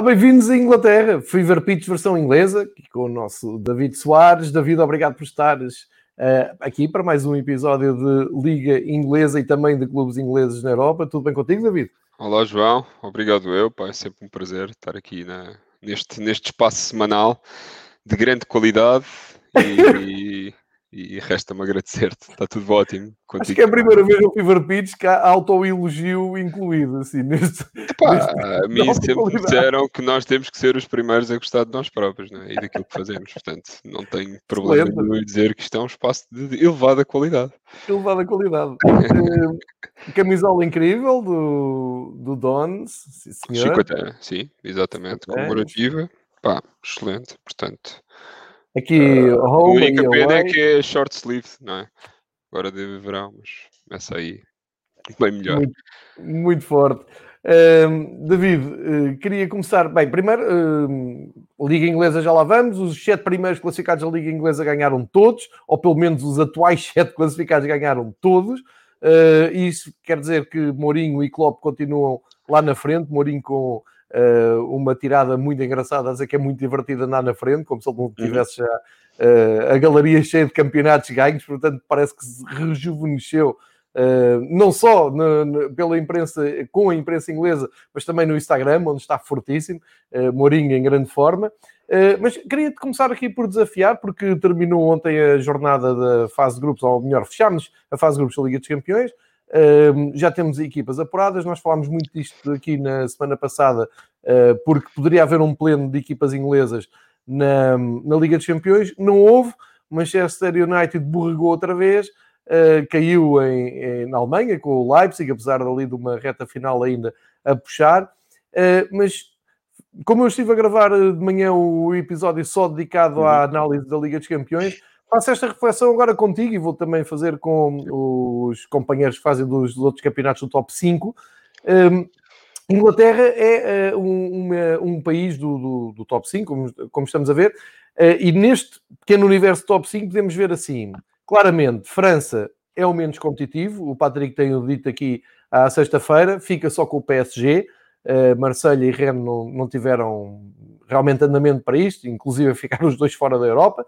Olá, bem-vindos à Inglaterra. Fever Pitch versão inglesa, aqui com o nosso David Soares. David, obrigado por estares uh, aqui para mais um episódio de Liga Inglesa e também de clubes ingleses na Europa. Tudo bem contigo, David? Olá, João. Obrigado eu. Pá, é sempre um prazer estar aqui na, neste, neste espaço semanal de grande qualidade e, e resta-me agradecer-te, está tudo ótimo. Contigo. Acho que é a primeira vez no Fever Pitch que há autoelogio incluído, assim, neste. Epá, neste a mim sempre disseram que nós temos que ser os primeiros a gostar de nós próprios né? e daquilo que fazemos, portanto, não tenho problema nenhum em dizer que isto é um espaço de elevada qualidade. Elevada qualidade. uh, camisola incrível do, do Dons, sim, senhor. 50, sim, exatamente, comemorativa, pá, excelente, portanto. Aqui, uh, home a única pena é que é short sleeve, não é? Agora de verão, mas essa aí bem melhor. Muito, muito forte. Uh, David, uh, queria começar. Bem, primeiro, uh, Liga Inglesa já lá vamos. Os sete primeiros classificados da Liga Inglesa ganharam todos, ou pelo menos os atuais sete classificados ganharam todos. Uh, isso quer dizer que Mourinho e Klopp continuam lá na frente. Mourinho com uh, uma tirada muito engraçada, a dizer que é muito divertido andar na frente, como se ele não uhum. tivesse já uh, a galeria cheia de campeonatos ganhos, portanto parece que se rejuvenesceu. Uh, não só no, no, pela imprensa, com a imprensa inglesa, mas também no Instagram, onde está fortíssimo, uh, Mourinho em grande forma. Uh, mas queria começar aqui por desafiar, porque terminou ontem a jornada da fase de grupos, ou melhor, fechámos a fase de grupos da Liga dos Campeões já temos equipas apuradas, nós falámos muito disto aqui na semana passada, uh, porque poderia haver um pleno de equipas inglesas na, na Liga dos Campeões. Não houve, Manchester United borregou outra vez, uh, caiu em, em, na Alemanha com o Leipzig, apesar dali de uma reta final ainda a puxar. Uh, mas como eu estive a gravar de manhã o episódio só dedicado à uhum. análise da Liga dos Campeões, faço esta reflexão agora contigo e vou também fazer com os companheiros que fazem dos, dos outros campeonatos do top 5. Um, Inglaterra é uh, um, um, país do, do, do top 5, como, como, estamos a ver, uh, e neste pequeno universo top 5 podemos ver assim, claramente, França é o menos competitivo, o Patrick tem o dito aqui à sexta-feira, fica só com o PSG, uh, Marselha e Rennes não, não tiveram realmente andamento para isto, inclusive ficaram os dois fora da Europa,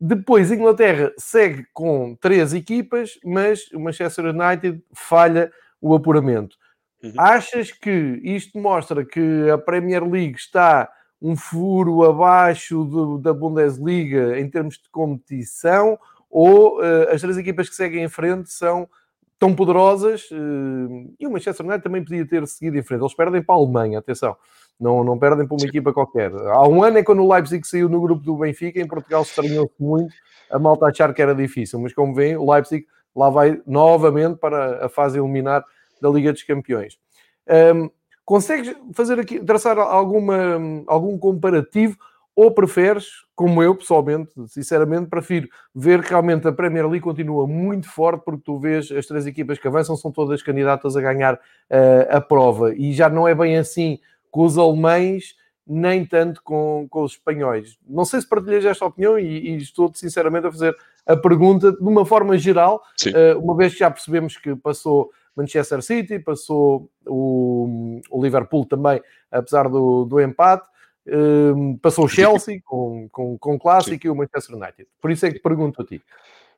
depois, Inglaterra segue com três equipas, mas o Manchester United falha o apuramento. Uhum. Achas que isto mostra que a Premier League está um furo abaixo do, da Bundesliga em termos de competição? Ou uh, as três equipas que seguem em frente são tão poderosas? Uh, e o Manchester United também podia ter seguido em frente. Eles perdem para a Alemanha, atenção. Não, não perdem para uma Sim. equipa qualquer. Há um ano é quando o Leipzig saiu no grupo do Benfica, em Portugal estranhou-se muito a malta achar que era difícil, mas como veem, o Leipzig lá vai novamente para a fase eliminar da Liga dos Campeões. Um, consegues fazer aqui, traçar alguma, algum comparativo ou preferes, como eu pessoalmente, sinceramente, prefiro ver que realmente a Premier League continua muito forte, porque tu vês as três equipas que avançam são todas candidatas a ganhar uh, a prova, e já não é bem assim com os alemães, nem tanto com, com os espanhóis. Não sei se partilhas esta opinião e, e estou sinceramente a fazer a pergunta de uma forma geral, uh, uma vez que já percebemos que passou Manchester City, passou o, o Liverpool também, apesar do, do empate, uh, passou o Chelsea com, com, com Clássico Sim. e o Manchester United. Por isso é que pergunto a ti.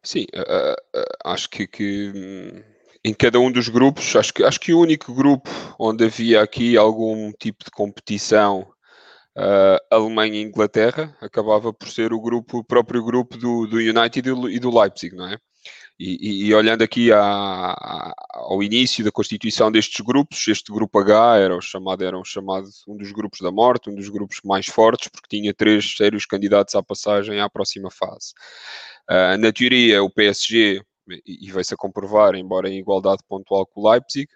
Sim, uh, acho que, que hum, em cada um dos grupos, acho que, acho que o único grupo onde havia aqui algum tipo de competição uh, Alemanha e Inglaterra acabava por ser o grupo, o próprio grupo do, do United e do Leipzig, não é? E, e, e olhando aqui à, ao início da constituição destes grupos, este grupo H era o chamado, era o chamado um dos grupos da morte, um dos grupos mais fortes, porque tinha três sérios candidatos à passagem à próxima fase. Uh, na teoria, o PSG e vai-se a comprovar, embora em igualdade pontual com o Leipzig,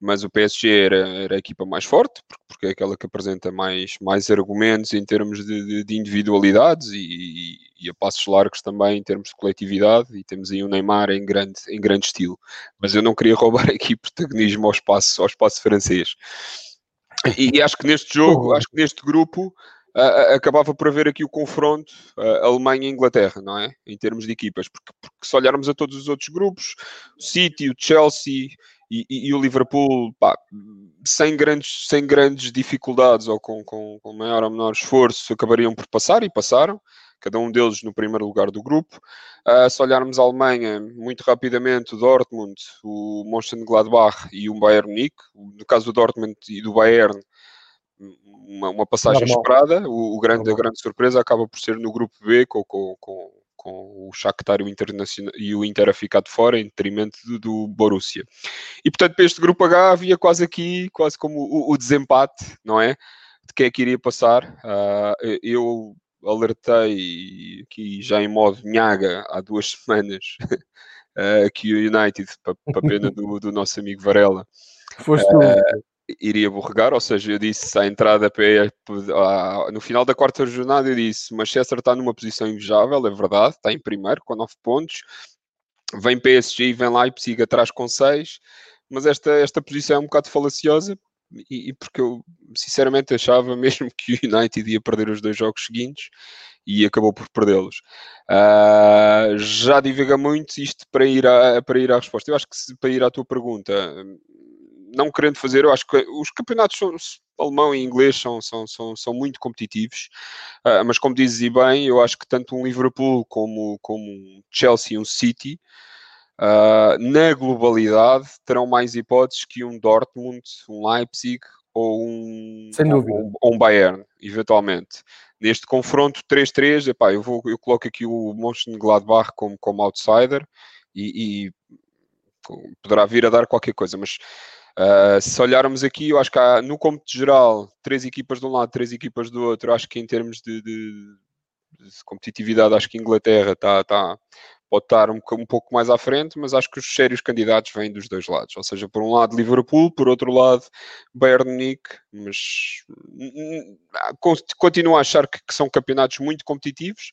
mas o PSG era, era a equipa mais forte, porque é aquela que apresenta mais, mais argumentos em termos de, de, de individualidades e, e, a passos largos também em termos de coletividade, e temos aí o Neymar em grande, em grande estilo. Mas eu não queria roubar aqui protagonismo ao espaço, ao espaço francês. E, e acho que neste jogo, acho que neste grupo, uh, acabava por haver aqui o confronto uh, Alemanha-Inglaterra, não é? Em termos de equipas, porque, porque, se olharmos a todos os outros grupos, o City, o Chelsea e, e, e o Liverpool, pá, sem grandes, sem grandes dificuldades ou com, com, com maior ou menor esforço, acabariam por passar e passaram cada um deles no primeiro lugar do grupo. Uh, se olharmos a Alemanha, muito rapidamente, o Dortmund, o Mönchengladbach e o Bayern Munique, no caso do Dortmund e do Bayern, uma, uma passagem Normal. esperada, o, o grande, a grande surpresa acaba por ser no grupo B, com, com, com, com o Shakhtar Internacional, e o Inter a ficar de fora, em detrimento do, do, Borussia. E, portanto, para este grupo H havia quase aqui, quase como o, o desempate, não é? De quem é que iria passar. Uh, eu alertei aqui já em modo nhaga há duas semanas uh, que o United, para pena do, do, nosso amigo Varela, uh, iria borregar, ou seja, eu disse à entrada no final da quarta jornada eu disse Manchester está numa posição invejável, é verdade, está em primeiro com 9 pontos, vem PSG e vem Leipzig atrás com 6, mas esta, esta posição é um bocado falaciosa e, e, porque eu sinceramente achava mesmo que o United ia perder os dois jogos seguintes e acabou por perdê-los. Uh, já divaga muito isto para ir, para ir à resposta. Eu acho que se, para ir à tua pergunta, não querendo fazer, eu acho que os campeonatos são, alemão e inglês são, são, são, são muito competitivos, uh, mas como dizes bem, eu acho que tanto um Liverpool como, como um Chelsea e um City uh, na globalidade, terão mais hipóteses que um Dortmund, um Leipzig ou um, ou, ou um Bayern, eventualmente. Neste confronto 3-3, eu, vou, eu coloco aqui o Mönchengladbach como, como outsider e, e poderá vir a dar qualquer coisa, mas Uh, se olharmos aqui, eu acho que há, no cômputo geral, três equipas de um lado, três equipas do outro. Acho que em termos de, de, de competitividade, acho que a Inglaterra está, tá, pode estar um, um, pouco mais à frente, mas acho que os sérios candidatos vêm dos dois lados. Ou seja, por um lado Liverpool, por outro lado Bayern Munique, mas continuo a achar que, que são campeonatos muito competitivos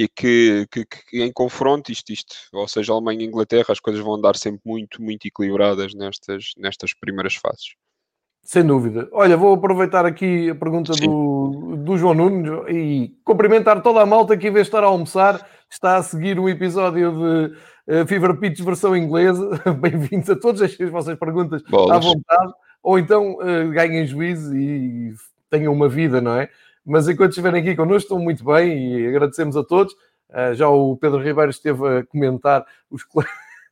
e que, que, que, em confronto, isto, isto, ou seja, Alemanha e Inglaterra, as coisas vão andar sempre muito, muito equilibradas nestas, nestas primeiras fases. Sem dúvida. Olha, vou aproveitar aqui a pergunta do, do João Nunes e cumprimentar toda a malta que, em vez de estar a almoçar, está a seguir o episódio de uh, Fever Pitch versão inglesa. Bem-vindos a todos, deixem as vossas perguntas Bolas. à vontade, ou então uh, ganhem juízo e tenham uma vida, não é? Mas enquanto estiverem aqui connosco, estão muito bem e agradecemos a todos. Uh, já o Pedro Ribeiro esteve a comentar os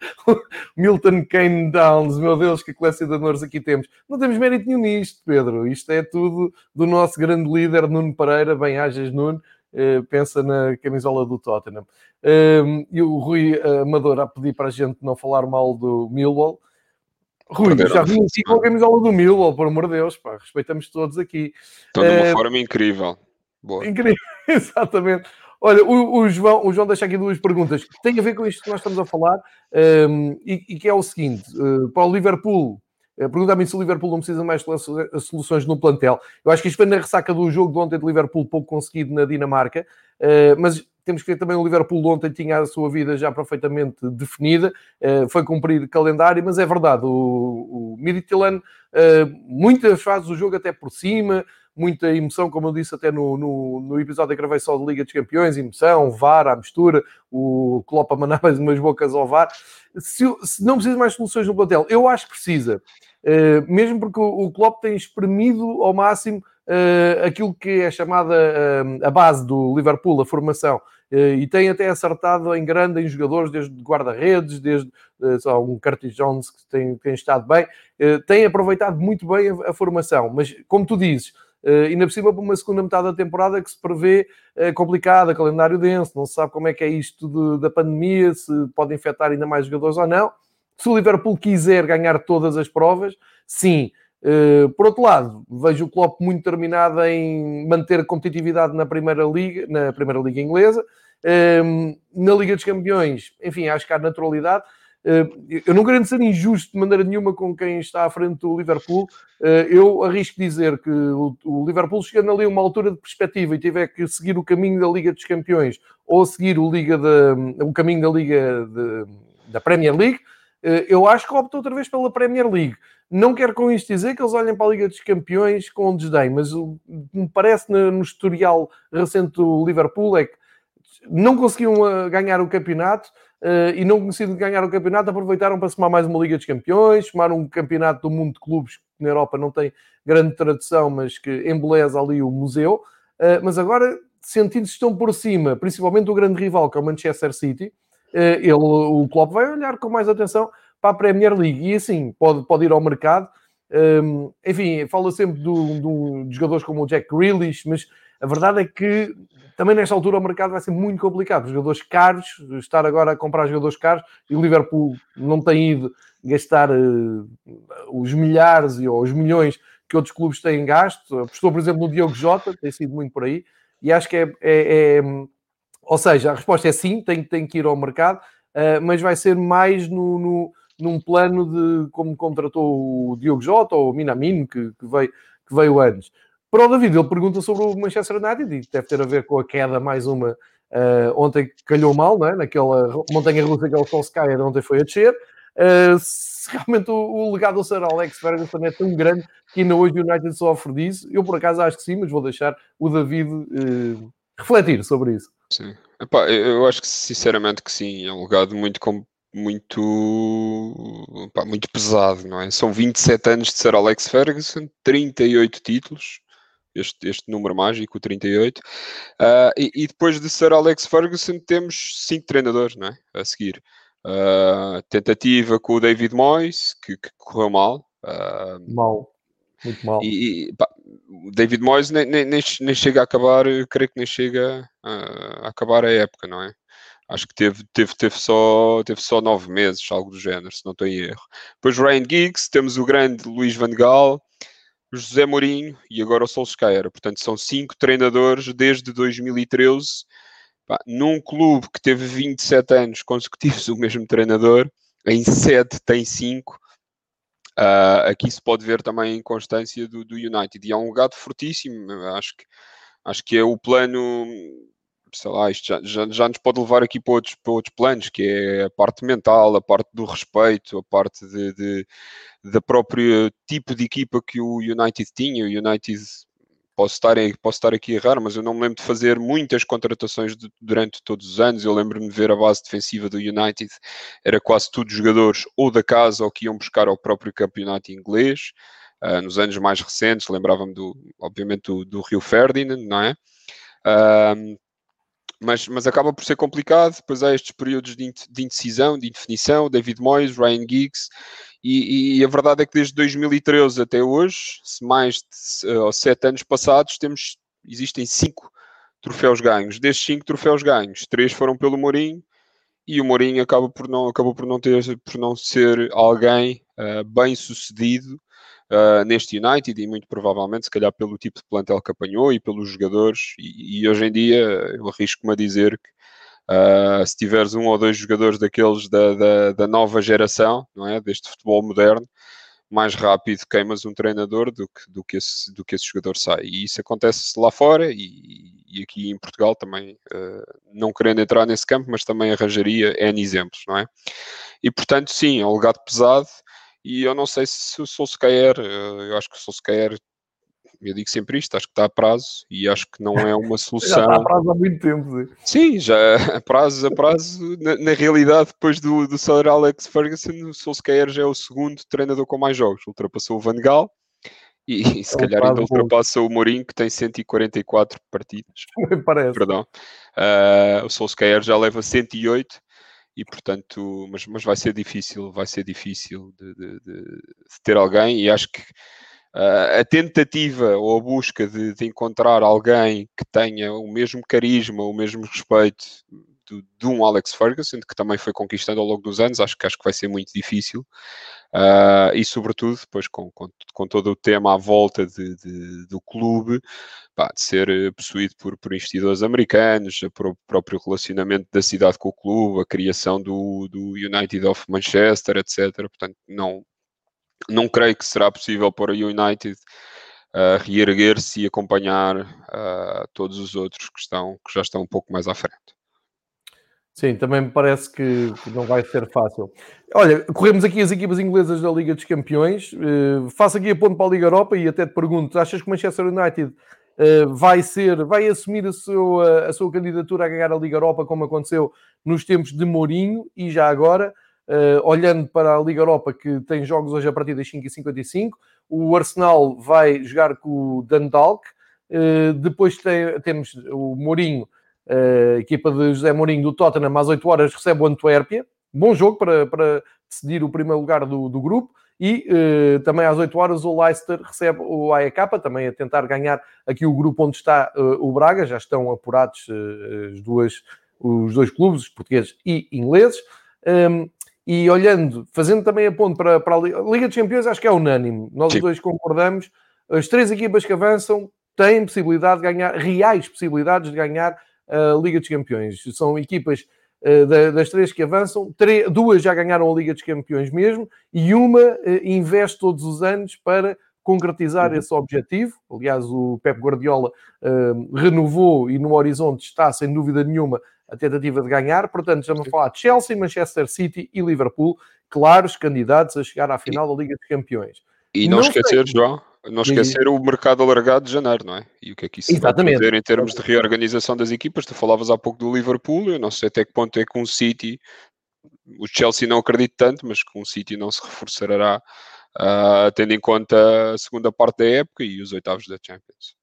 Milton Kane Downs, meu Deus, que colecionadores aqui temos. Não temos mérito nenhum nisto, Pedro. Isto é tudo do nosso grande líder, Nuno Pereira. Bem-ajas, Nuno. Uh, pensa na camisola do Tottenham. Uh, e o Rui Amador a pedir para a gente não falar mal do Millwall. Rui, já vim aqui com a camisola do Millwall, por amor de Deus, pá, respeitamos todos aqui. Estão de uma uh, forma incrível. Boa. Incrível, exatamente. Olha, o, o, João, o João deixa aqui duas perguntas que têm a ver com isto que nós estamos a falar um, e, e, que é o seguinte: uh, para o Liverpool, uh, pergunta-me se o Liverpool não precisa mais de soluções no plantel. Eu acho que isto foi na ressaca do jogo de ontem de Liverpool, pouco conseguido na Dinamarca, uh, mas temos que ver também o Liverpool ontem tinha a sua vida já perfeitamente definida, foi cumprir calendário, mas é verdade, o, o Midtjylland muitas fases do jogo até por cima, muita emoção, como eu disse até no, no, no episódio gravei só de Liga dos Campeões, emoção, VAR, à mistura, o Klopp a mandar mais umas bocas ao VAR. Se, se, não precisa mais soluções no plantel, eu acho que precisa. Uh, mesmo porque o, o Klopp tem espremido ao máximo uh, aquilo que é chamada uh, a base do Liverpool, a formação. E tem até acertado em grande em jogadores, desde guarda-redes, desde uh, um Curtis Jones que tem, tem estado bem, tem aproveitado muito bem a, a formação. Mas, como tu dizes, ainda por cima, para uma segunda metade da temporada que se prevê complicada, calendário denso, não se sabe como é que é isto de, da pandemia, se pode infectar ainda mais jogadores ou não. Se o Liverpool quiser ganhar todas as provas, sim. Uh, por outro lado, vejo o Klopp muito determinado em manter competitividade na Primeira Liga, na Primeira Liga Inglesa. Uh, na Liga dos Campeões, enfim, acho que há naturalidade. Eh, eu não querendo ser injusto de maneira nenhuma com quem está à frente do Liverpool, eh, eu arrisco dizer que o Liverpool chegando ali a uma altura de perspectiva e tiver que seguir o caminho da Liga dos Campeões ou seguir o, Liga de, o caminho da Liga de, da Premier League, eh, eu acho que opta outra vez pela Premier League. Não quero com isto dizer que eles olhem para a Liga dos Campeões com desdém, mas me parece no historial recente do Liverpool é que não conseguiam ganhar o campeonato, uh, e não conhecido ganhar o campeonato, aproveitaram para somar mais uma Liga dos Campeões, somar um campeonato do mundo de clubes que na Europa não tem grande tradição, mas que embeleza ali o museu. Mas agora, sentindo-se estão por cima, principalmente o grande rival, que é o Manchester City, ele, o Klopp vai olhar com mais atenção para a Premier League e assim pode, pode ir ao mercado. Um, enfim, fala sempre do, do, de jogadores como o Jack Grealish, mas a verdade é que também nesta altura o mercado vai ser muito complicado. Os jogadores caros, estar agora a comprar jogadores caros, e o Liverpool não tem ido gastar uh, os milhares ou os milhões que outros clubes têm gasto. Apostou, por exemplo, no Diogo Jota, tem sido muito por aí, e acho que é, é, é ou seja, a resposta é sim, tem, tem que ir ao mercado, uh, mas vai ser mais no, no, num plano de como contratou o Diogo Jota ou o Minamino, que, que, veio, que veio antes. Para o David, ele pergunta sobre o Manchester United e deve ter a ver com a queda, mais uma, uh, ontem calhou mal, não é? naquela montanha russa que é o Solskjaer, ontem foi a descer. Uh, se realmente o, o, legado do Sir Alex Ferguson é tão grande que ainda hoje o United sofre disso. Eu, por acaso, acho que sim, mas vou deixar o David uh, refletir sobre isso. Sim. Epá, eu acho que sinceramente que sim, é um legado muito muito pá, muito pesado, não é? São 27 anos de Sir Alex Ferguson, 38 títulos, este, este número mágico, o 38. Uh, ah, e, e, depois de Sir Alex Ferguson temos cinco treinadores não é? a seguir. Uh, tentativa com o David Moyes, que, que correu mal. Uh, mal, muito mal. E, e pá, o David Moyes nem, nem, nem, chega a acabar, creio que nem chega a acabar a época, não é? Acho que teve, teve, teve, só, teve só nove meses, algo do género, se não estou em erro. Depois Ryan Giggs, temos o grande Luís Van Gaal, José Mourinho e agora o Solskjaer. Portanto, são cinco treinadores desde 2013. Pá, num clube que teve 27 anos consecutivos o mesmo treinador, em sede tem cinco. Uh, aqui se pode ver também a inconstância do, do United. E é um legado fortíssimo. Acho que, acho que é o plano sei lá, isto já, já, já, nos pode levar aqui para outros, para outros planos, que é a parte mental, a parte do respeito, a parte de, de, da própria tipo de equipa que o United tinha. O United, posso estar, posso estar aqui a errar, mas eu não me lembro de fazer muitas contratações de, durante todos os anos. Eu lembro-me de ver a base defensiva do United, era quase tudo jogadores ou da casa ou que iam buscar ao próprio campeonato inglês. Uh, nos anos mais recentes, lembrava-me do, obviamente, do, do Rio Ferdinand, não é? Uh, mas, mas acaba por ser complicado. Depois há estes períodos de, de indecisão, de indefinição, David Moyes, Ryan Giggs, e, e, a verdade é que desde 2013 até hoje, se mais de uh, sete anos passados, temos, existem cinco troféus ganhos. Destes cinco troféus ganhos, três foram pelo Mourinho, e o Mourinho acaba por não, acabou por não, ter, por não ser alguém uh, bem sucedido uh, neste United e muito provavelmente, se calhar, pelo tipo de plantel que apanhou e pelos jogadores. E, e hoje em dia, eu arrisco-me a dizer que uh, se tiveres um ou dois jogadores daqueles da, da, da, nova geração, não é? Deste futebol moderno, mais rápido queimas um treinador do que, do que, esse, do que esse jogador sai. E isso acontece lá fora e, e aqui em Portugal também, uh, não querendo entrar nesse campo, mas também arranjaria N exemplos, não é? E portanto, sim, é um legado pesado e eu não sei se o Solskjaer, eh, eu acho que o Solskjaer, eu digo sempre isto, acho que está a prazo e acho que não é uma solução. já está a prazo há muito tempo. Sim, já a prazo, a prazo, na, na realidade, depois do, do Sir Alex Ferguson, o Solskjaer já é o segundo treinador com mais jogos, ultrapassou o Van Gaal. E, e se é calhar ainda ultrapassa o Mourinho, que tem 144 partidas. Parece. Perdão. Uh, o Solskjaer já leva 108 e portanto, mas, mas vai ser difícil, vai ser difícil de, de, de, de ter alguém e acho que uh, a tentativa ou a busca de, encontrar alguém que tenha o mesmo carisma, o mesmo respeito de, de, um Alex Ferguson, que também foi conquistando ao longo dos anos, acho que acho que vai ser muito difícil. Uh, e sobretudo depois com, com, com, todo o tema à volta de, de, do clube, pá, de ser eh, possuído por, por investidores americanos, o próprio relacionamento da cidade com o clube, a criação do, do United of Manchester, etc. Portanto, não, não creio que será possível para o United uh, reerguer-se e acompanhar uh, todos os outros que, estão, que já estão um pouco mais à frente. Sim, também me parece que, não vai ser fácil. Olha, corremos aqui as equipas inglesas da Liga dos Campeões. Uh, faço aqui a ponto para a Liga Europa e até te pergunto: achas que o Manchester United vai ser, vai assumir a sua, a sua candidatura a ganhar a Liga Europa, como aconteceu nos tempos de Mourinho, e já agora, olhando para a Liga Europa, que tem jogos hoje a partir das 5h55, o Arsenal vai jogar com o Dundalk, depois tem, temos o Mourinho, a equipa de José Mourinho do Tottenham, às 8 horas recebe o Antuérpia, bom jogo para, para decidir o primeiro lugar do, do grupo. E uh, também às 8 horas o Leicester recebe o AEK, também a tentar ganhar aqui o grupo onde está uh, o Braga. Já estão apurados uh, as duas, os dois clubes, portugueses e ingleses. Um, e olhando, fazendo também a ponto para, para a Liga dos Campeões, acho que é unânime. Nós Sim. dois concordamos. As três equipas que avançam têm possibilidade de ganhar, reais possibilidades de ganhar a Liga dos Campeões. São equipas eh, das três que avançam, duas já ganharam a Liga dos Campeões mesmo, e uma eh, investe todos os anos para concretizar uhum. esse objetivo. Aliás, o Pep Guardiola uh, renovou e no horizonte está, sem dúvida nenhuma, a tentativa de ganhar. Portanto, estamos a falar de Chelsea, Manchester City e Liverpool, claros candidatos a chegar à final da Liga dos Campeões. E não, não esquecer, sei... João, não esquecer e... o mercado alargado de janeiro, não é? E o que é que isso Exatamente. vai fazer em termos de reorganização das equipas? Tu falavas há pouco do Liverpool, eu não sei até que ponto é que um City, o Chelsea não acredito tanto, mas que um City não se reforçará uh, tendo em conta a segunda parte da época e os oitavos da Champions.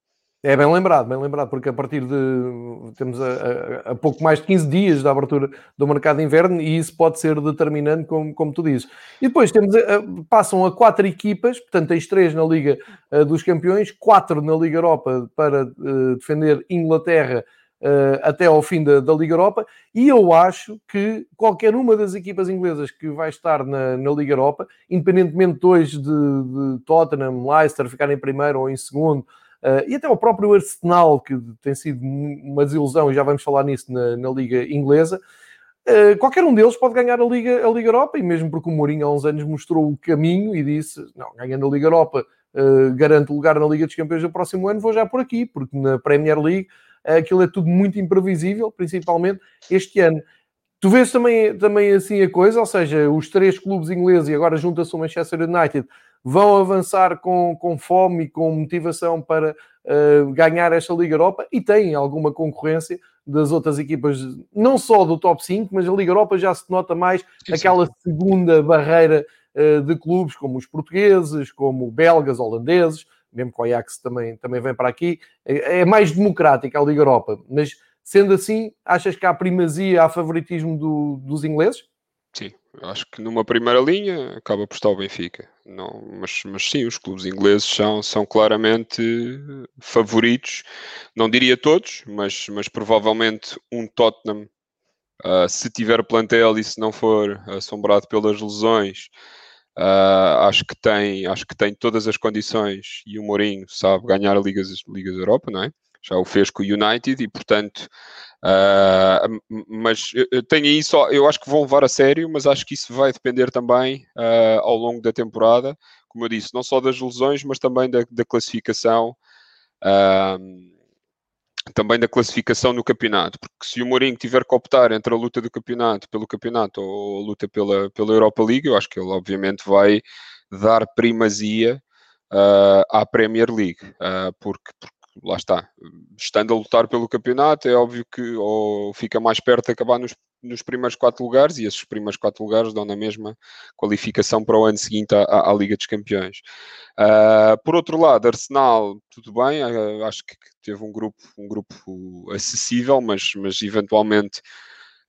É bem lembrado, bem lembrado, porque a partir de. temos a, a, a, pouco mais de 15 dias da abertura do mercado de inverno e isso pode ser determinante, como, como tu dizes. E depois temos passam a quatro equipas, portanto, tens três na Liga uh, dos Campeões, quatro na Liga Europa para uh, defender Inglaterra uh, até ao fim da, da, Liga Europa. E eu acho que qualquer uma das equipas inglesas que vai estar na, na Liga Europa, independentemente hoje de, de Tottenham, Leicester ficarem em primeiro ou em segundo e até o próprio Arsenal, que tem sido uma desilusão, e já vamos falar nisso na, na Liga Inglesa. Uh, qualquer um deles pode ganhar a Liga, a Liga Europa, e mesmo porque o Mourinho há uns anos mostrou o caminho e disse: não, ganhando a Liga Europa, uh, garanto lugar na Liga dos Campeões do próximo ano, vou já por aqui, porque na Premier League aquilo é tudo muito imprevisível, principalmente este ano. Tu vês também, também assim a coisa, ou seja, os três clubes ingleses e agora junta-se o Manchester United vão avançar com, com fome e com motivação para uh, ganhar esta Liga Europa e têm alguma concorrência das outras equipas, não só do top 5, mas a Liga Europa já se nota mais sim, aquela sim. segunda barreira uh, de clubes, como os portugueses, como belgas, holandeses, mesmo que o Ajax também, também vem para aqui, é, é mais democrática a Liga Europa, mas sendo assim, achas que há primazia, há favoritismo do, dos ingleses? Sim, acho que numa primeira linha acaba por estar o Benfica. Não, mas, mas sim, os clubes ingleses são, são claramente favoritos. Não diria todos, mas, mas provavelmente um Tottenham, uh, se tiver plantel e se não for assombrado pelas lesões, uh, acho, que tem, acho que tem todas as condições e o Mourinho sabe ganhar Ligas, Ligas Europa, não é? Já o fez com o United e, portanto, Uh, mas tenho aí só, eu acho que vão levar a sério, mas acho que isso vai depender também uh, ao longo da temporada, como eu disse, não só das lesões, mas também da, da classificação. Uh, também da classificação no campeonato, porque se o Mourinho tiver que optar entre a luta do campeonato pelo campeonato ou a luta pela, pela Europa League, eu acho que ele obviamente vai dar primazia uh, à Premier League, uh, porque, porque lá está, estando a lutar pelo campeonato, é óbvio que ou fica mais perto de acabar nos, nos primeiros quatro lugares, e esses primeiros quatro lugares dão na mesma qualificação para o ano seguinte à, à Liga dos Campeões. Uh, por outro lado, Arsenal, tudo bem, uh, acho que teve um grupo, um grupo acessível, mas, mas eventualmente.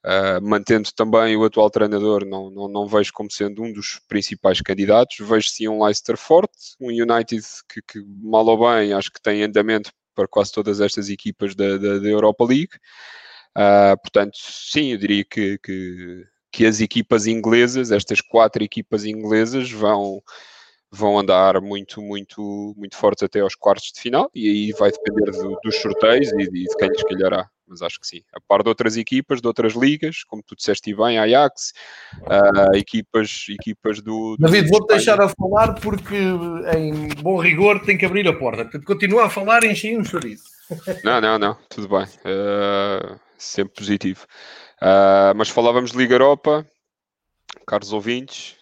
Uh, mantendo também o atual treinador, não, não, não vejo como sendo um dos principais candidatos. Vejo sim um Leicester forte, um United que, que, mal ou bem, acho que tem andamento para quase todas estas equipas da, da, da Europa League. Uh, portanto, sim, eu diria que, que, que, as equipas inglesas, estas quatro equipas inglesas, vão, vão andar muito, muito, muito fortes até aos quartos de final e aí vai depender do, dos sorteios e de, de quem lhes calhará mas acho que sim. A par de outras equipas, de outras ligas, como tu disseste bem, Ajax, uh, equipas, equipas do. do David, vou-te deixar a falar porque, em bom rigor, tem que abrir a porta. Portanto, continua a falar e enchi um chorizo. Não, não, não, tudo bem. Uh, sempre positivo. Uh, mas falávamos de Liga Europa, caros ouvintes.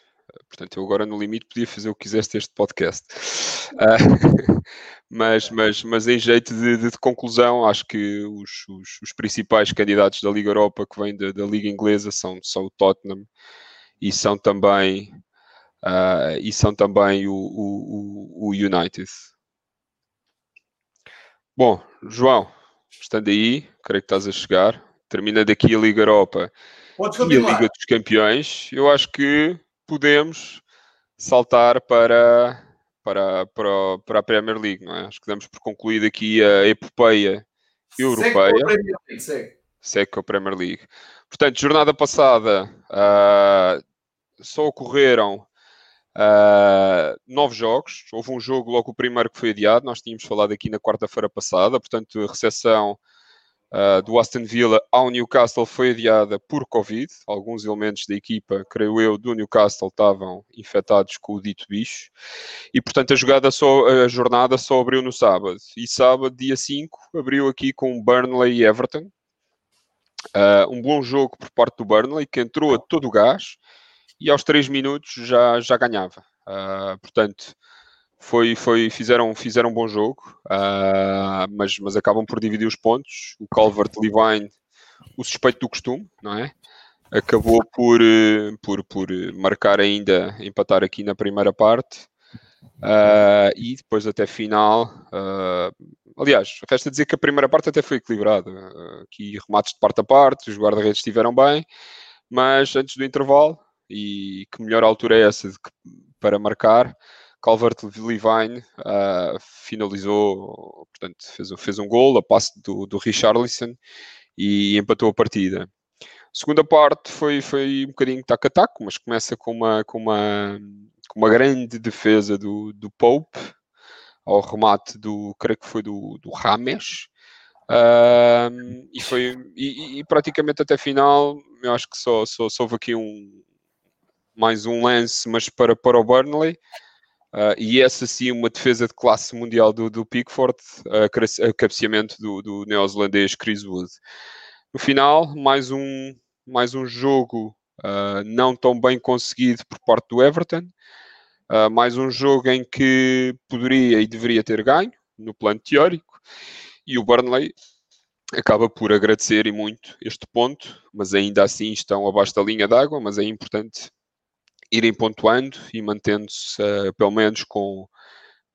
Portanto, eu agora no limite podia fazer o que quisesse este podcast. Uh, mas, mas, mas em jeito de, de, de conclusão, acho que os, os, os, principais candidatos da Liga Europa que vêm da, da, Liga Inglesa são, são o Tottenham e são também, uh, e são também o, o, o United. Bom, João, estando aí, creio que estás a chegar. Termina daqui a Liga Europa e a Liga dos Campeões. Eu acho que podemos saltar para, para, para, para a Premier League, não é? Acho que damos por concluída aqui a epopeia europeia. Segue, segue com a Premier League. Portanto, jornada passada uh, só ocorreram uh, nove jogos. Houve um jogo logo o primeiro que foi adiado. Nós tínhamos falado aqui na quarta-feira passada. Portanto, a recepção uh, do Aston Villa ao Newcastle foi adiada por Covid. Alguns elementos da equipa, creio eu, do Newcastle estavam infectados com o dito bicho. E, portanto, a, jogada só, a jornada só abriu no sábado. E sábado, dia 5, abriu aqui com Burnley e Everton. Uh, um bom jogo por parte do Burnley, que entrou a todo o gás e aos 3 minutos já, já ganhava. Uh, portanto, foi, foi, fizeram, fizeram um bom jogo, uh, mas, mas acabam por dividir os pontos. O Calvert Levine, o suspeito do costume, não é? Acabou por, eh, por, por marcar ainda, empatar aqui na primeira parte. Uh, e depois até final. Uh, aliás, a festa dizer que a primeira parte até foi equilibrada. Uh, aqui remates de parte a parte, os guarda-redes estiveram bem, mas antes do intervalo, e que melhor altura é essa que, para marcar, Calvert Levine uh, finalizou, portanto, fez, fez um gol a passe do, do Richarlison e empatou a partida. A segunda parte foi, foi um bocadinho tac a tac, mas começa com uma, com uma, com uma grande defesa do, do Pope ao remate do, creio que foi do, do Rames. Uh, e foi e, e, praticamente até final eu acho que só, só, só houve aqui um mais um lance mas para, para o Burnley Uh, e essa sim uma defesa de classe mundial do, do Pickford, uh, cabeceamento do, do neozelandês Chris Wood. No final, mais um, mais um jogo uh, não tão bem conseguido por parte do Everton, uh, mais um jogo em que poderia e deveria ter ganho, no plano teórico, e o Burnley acaba por agradecer e muito este ponto, mas ainda assim estão abaixo da linha d'água, mas é importante irem pontuando e mantendo-se uh, pelo menos com,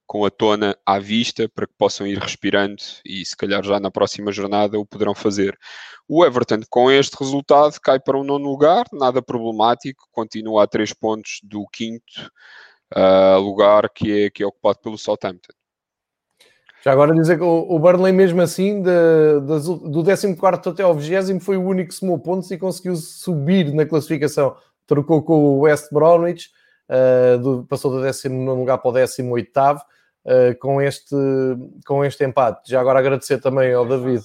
com a tona à vista para que possam ir respirando e se calhar já na próxima jornada o poderão fazer. O Everton com este resultado cai para um nono lugar, nada problemático, continua a três pontos do quinto uh, lugar que é, que é ocupado pelo Southampton. Já agora dizer que o Burnley, mesmo assim, de, de, do 14 até ao 20 foi o único que somou pontos e conseguiu subir na classificação trocou com o West Bromwich, uh, do, passou do 19 lugar para o 18 uh, eh, com, este, com este empate. Já agora agradecer também ao David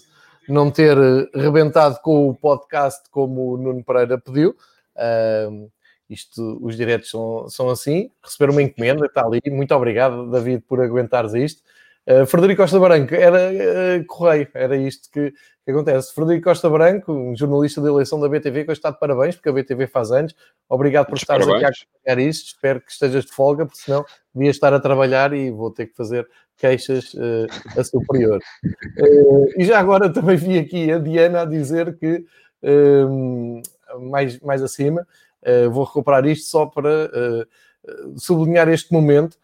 não ter rebentado com o podcast como o Nuno Pereira pediu. Uh, isto, os diretos são, são assim. Receber uma encomenda, está ali. Muito obrigado, David, por aguentares isto. Uh, Frederico Costa Branco, era uh, correio, era isto que, que, acontece. Frederico Costa Branco, um jornalista de eleição da BTV, que hoje está de parabéns, porque a BTV faz anos. Obrigado por estares aqui a acompanhar isto. Espero que estejas de folga, porque senão devia estar a trabalhar e vou ter que fazer queixas uh, a superior. e já agora também vi aqui a Diana a dizer que, mais, mais acima, vou recuperar isto só para sublinhar este momento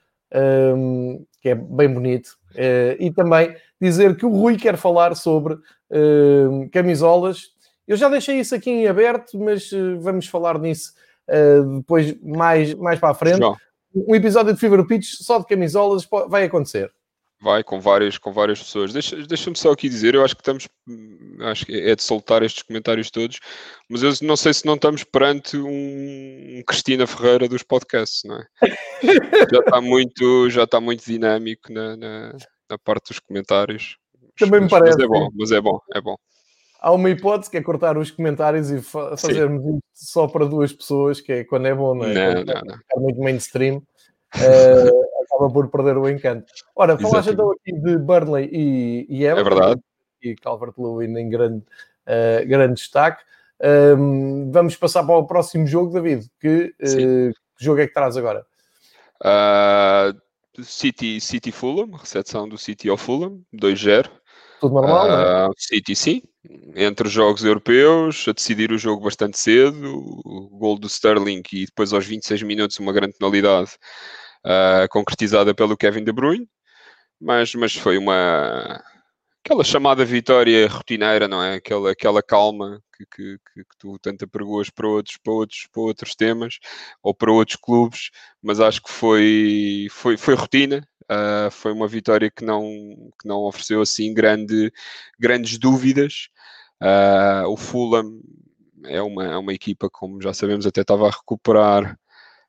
que é bem bonito. Uh, e também dizer que o Rui quer falar sobre uh, camisolas. Eu já deixei isso aqui em aberto, mas uh, vamos falar nisso depois mais, mais para a frente. Um episódio de Fever Pitch só de camisolas vai acontecer. Vai, com várias, com várias pessoas. Deixa-me deixa só aqui dizer, eu acho que estamos, acho que é de soltar estes comentários todos, mas eu não sei se não estamos perante um Cristina Ferreira dos podcasts, não é? já está muito, já está muito dinâmico na, na, na parte dos comentários. Também mas, me parece. Mas é bom, mas é bom, é bom. Há uma hipótese que é cortar os comentários e fa fazermos isso só para duas pessoas, que é quando é bom, não é? Não, não, não. muito mainstream. Uh, acaba por perder o encanto. Ora, falaste então aqui de Burnley e, e Everton. É verdade. E Calvert-Lewin em grande, uh, grande destaque. Um, vamos passar para o próximo jogo, David. Que, uh, que jogo é que traz agora? Uh, City, City Fulham, recepção do City ao Fulham, 2-0. Tudo normal, uh? City, sim. Entre jogos europeus, a decidir o jogo bastante cedo, o gol do Sterling e depois aos 26 minutos uma grande penalidade uh, concretizada pelo Kevin De Bruyne. Mas, mas foi uma, aquela chamada vitória rotineira, não é? Aquela, aquela calma que, que, que, tu tanto apregoas para outros, para, outros, para outros temas ou para outros clubes, mas acho que foi, foi, foi rotina. Uh, foi uma vitória que não, que não ofereceu assim grande, grandes dúvidas. Uh, o Fulham é uma, é uma equipa, como já sabemos, até estava a recuperar.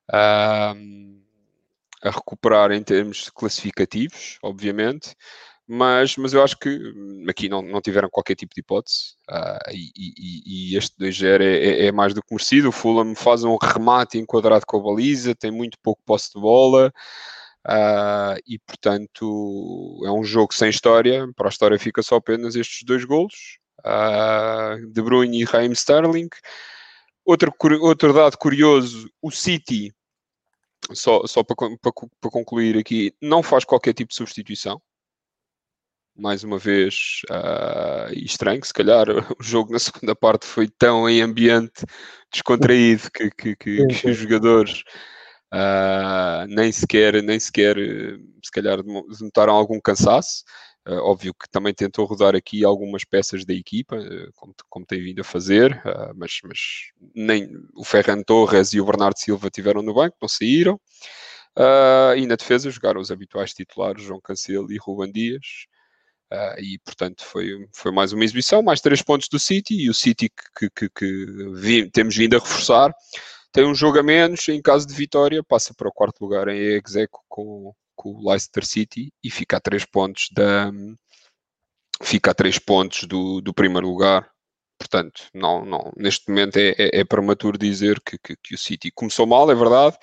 Uh, a recuperar em termos classificativos, obviamente, mas, mas eu acho que hum, aqui não, não tiveram qualquer tipo de hipótese uh, e, e, e, este 2-0 é, é, é, mais do que merecido. O Fulham faz um remate enquadrado com a baliza, tem muito pouco posse de bola uh, e, portanto, é um jogo sem história. Para a história fica só apenas estes dois golos, uh, De Bruyne e Raheem Sterling. Outro, outro dado curioso, o City, só, só para, para, para concluir aqui, não faz qualquer tipo de substituição mais uma vez, uh, estranho, se calhar o jogo na segunda parte foi tão em ambiente descontraído que, que, que, que os jogadores uh, nem sequer, nem sequer, se calhar, notaram algum cansaço. Uh, óbvio que também tentou rodar aqui algumas peças da equipa, como, como tem vindo a fazer, mas, mas nem o Ferran Torres e o Bernardo Silva tiveram no banco, não saíram. e na defesa jogaram os habituais titulares João Cancelo e Ruben Dias. Uh, e portanto foi, foi mais uma exibição, mais três pontos do City e o City que, que, que vi, temos vindo a reforçar tem um jogo a menos, em caso de vitória passa para o quarto lugar em execo com, com o Leicester City e fica a três pontos da fica a três pontos do, do primeiro lugar portanto não, não, neste momento é, é, é prematuro dizer que, que, que, o City começou mal, é verdade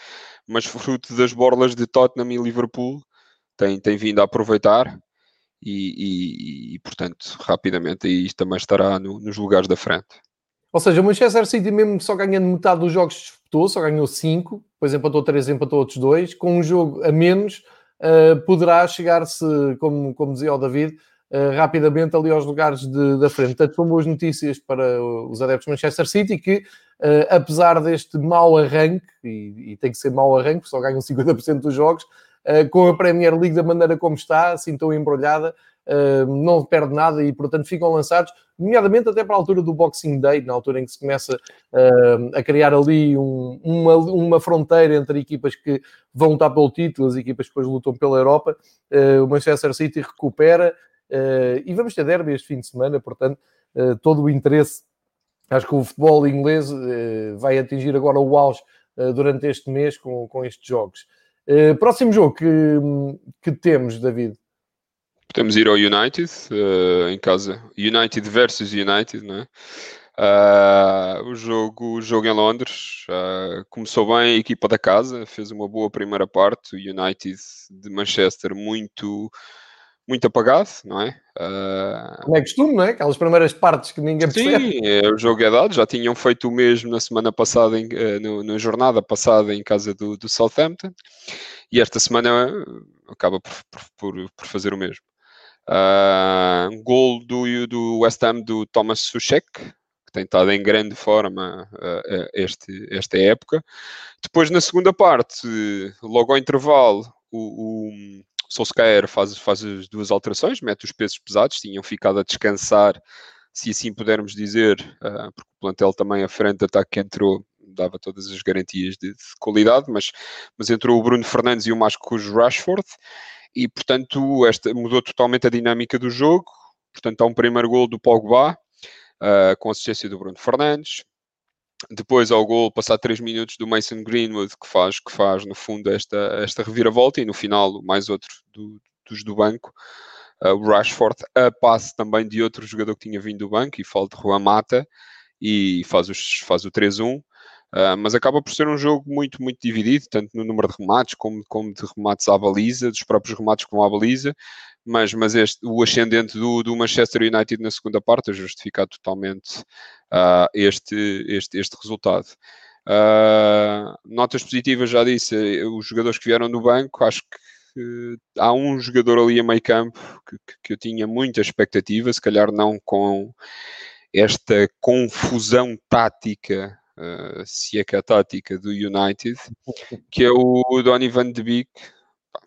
mas fruto das borlas de Tottenham e Liverpool tem, tem vindo a aproveitar e, e, e, portanto, rapidamente aí também estará no, nos lugares da frente. Ou seja, o Manchester City, mesmo só ganhando metade dos jogos disputou, só ganhou 5, depois empatou 3, empatou outros 2, com um jogo a menos, poderá chegar-se, como, como dizia o David, uh, rapidamente ali aos lugares de, da frente. Portanto, são boas notícias para os adeptos do Manchester City que, uh, apesar deste mau arranque, e, e, tem que ser mau arranque, porque só ganham 50% dos jogos, eh, com a Premier League da maneira como está, assim tão embrulhada, não perde nada e, portanto, ficam lançados, nomeadamente até para a altura do Boxing Day, na altura em que se começa a criar ali um, uma, uma fronteira entre equipas que vão lutar pelo título, as equipas que depois lutam pela Europa. o Manchester City recupera e vamos ter derby este fim de semana, portanto, todo o interesse. Acho que o futebol inglês vai atingir agora o auge durante este mês com, com estes jogos. Próximo jogo que, que temos, David? Podemos ir ao United, uh, em casa. United versus United, não é? Uh, o, jogo, o jogo em Londres uh, começou bem a equipa da casa, fez uma boa primeira parte. O United de Manchester muito muito apagado, não é? Uh... Como é costume, não é? Aquelas primeiras partes que ninguém percebe. Sim, é, o jogo é dado, já tinham feito o mesmo na semana passada, em, uh, no, na jornada passada em casa do, do, Southampton, e esta semana acaba por, por, por fazer o mesmo. Uh, gol do, do West Ham do Thomas Suchek, que tem estado em grande forma uh, este, esta época. Depois, na segunda parte, logo ao intervalo, o, o Solskjaer faz, faz as duas alterações, mete os pesos pesados, tinham ficado a descansar, se assim pudermos dizer, uh, porque o plantel também à frente de ataque que entrou dava todas as garantias de, de, qualidade, mas, mas entrou o Bruno Fernandes e o Marcos Rashford, e portanto esta, mudou totalmente a dinâmica do jogo. Portanto, há um primeiro gol do Pogba, uh, com assistência do Bruno Fernandes, depois ao gol, passar 3 minutos do Mason Greenwood, que faz, que faz no fundo esta, esta reviravolta, e no final mais outro do, dos do banco, uh, o Rashford, a passe também de outro jogador que tinha vindo do banco, e fala de Juan Mata, e faz, os, faz o 3-1. Uh, mas acaba por ser um jogo muito, muito dividido, tanto no número de remates como, como de remates à baliza, dos próprios remates com a baliza, mas, mas este, o ascendente do, do Manchester United na segunda parte é justificado totalmente uh, este, este, este resultado. Uh, notas positivas, já disse, os jogadores que vieram do banco, acho que há um jogador ali a meio campo que, que, eu tinha muita expectativa, se calhar não com esta confusão tática, uh, se é que é a tática do United, que é o Donny van de Beek,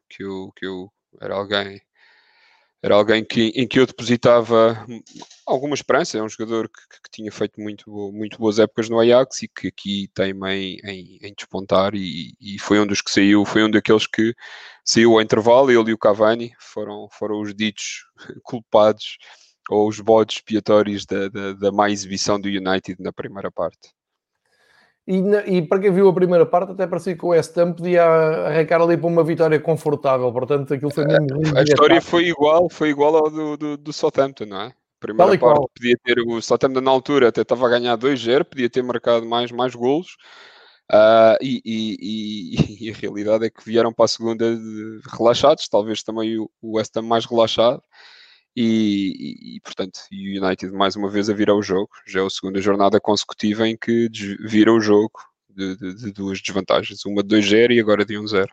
que eu, que eu era alguém era alguém que, em que eu depositava alguma esperança. É um jogador que, que, tinha feito muito, muito boas épocas no Ajax e que aqui tem em, em, em despontar. E, e, foi um dos que saiu, foi um daqueles que saiu ao intervalo. Ele e o Cavani foram, foram os ditos culpados ou os bodes expiatórios da, da, da má exibição do United na primeira parte. E, na, e, para quem viu a primeira parte, até parecia que o West Ham podia arrancar ali para uma vitória confortável. Portanto, aquilo foi mesmo. A, história foi igual, foi igual ao do, do, do Southampton, não é? A primeira parte qual. podia ter o Southampton na altura até estava a ganhar 2-0, podia ter marcado mais, mais golos. Uh, e, e, e, a realidade é que vieram para a segunda relaxados, talvez também o West Ham mais relaxado. E, e, portanto, o United mais uma vez a virar o jogo. Já é a segunda jornada consecutiva em que vira o jogo de, de, de duas desvantagens, uma de 2-0 e agora de 1-0.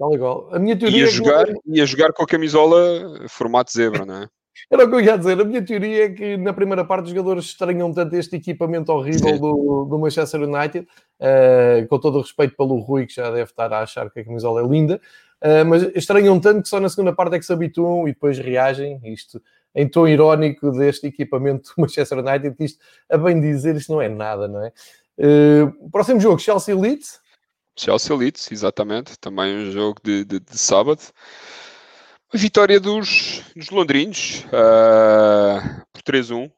Um igual. A minha teoria ia é jogar, é ia jogar com a camisola formato zebra, não é? Era o que eu ia dizer. A minha teoria é que na primeira parte os jogadores estranham tanto este equipamento horrível do, do, Manchester United, uh, com todo o respeito pelo Rui, que já deve estar a achar que a camisola é linda, Uh, mas estranham tanto que só na segunda parte é que se habituam e depois reagem. Isto em tom irónico deste equipamento do Manchester United, que isto, a bem dizer, isto não é nada, não é? Uh, próximo jogo, Chelsea Leeds. Chelsea Leeds, exatamente. Também um jogo de, de, de sábado. A vitória dos, dos londrinos uh, por 3-1.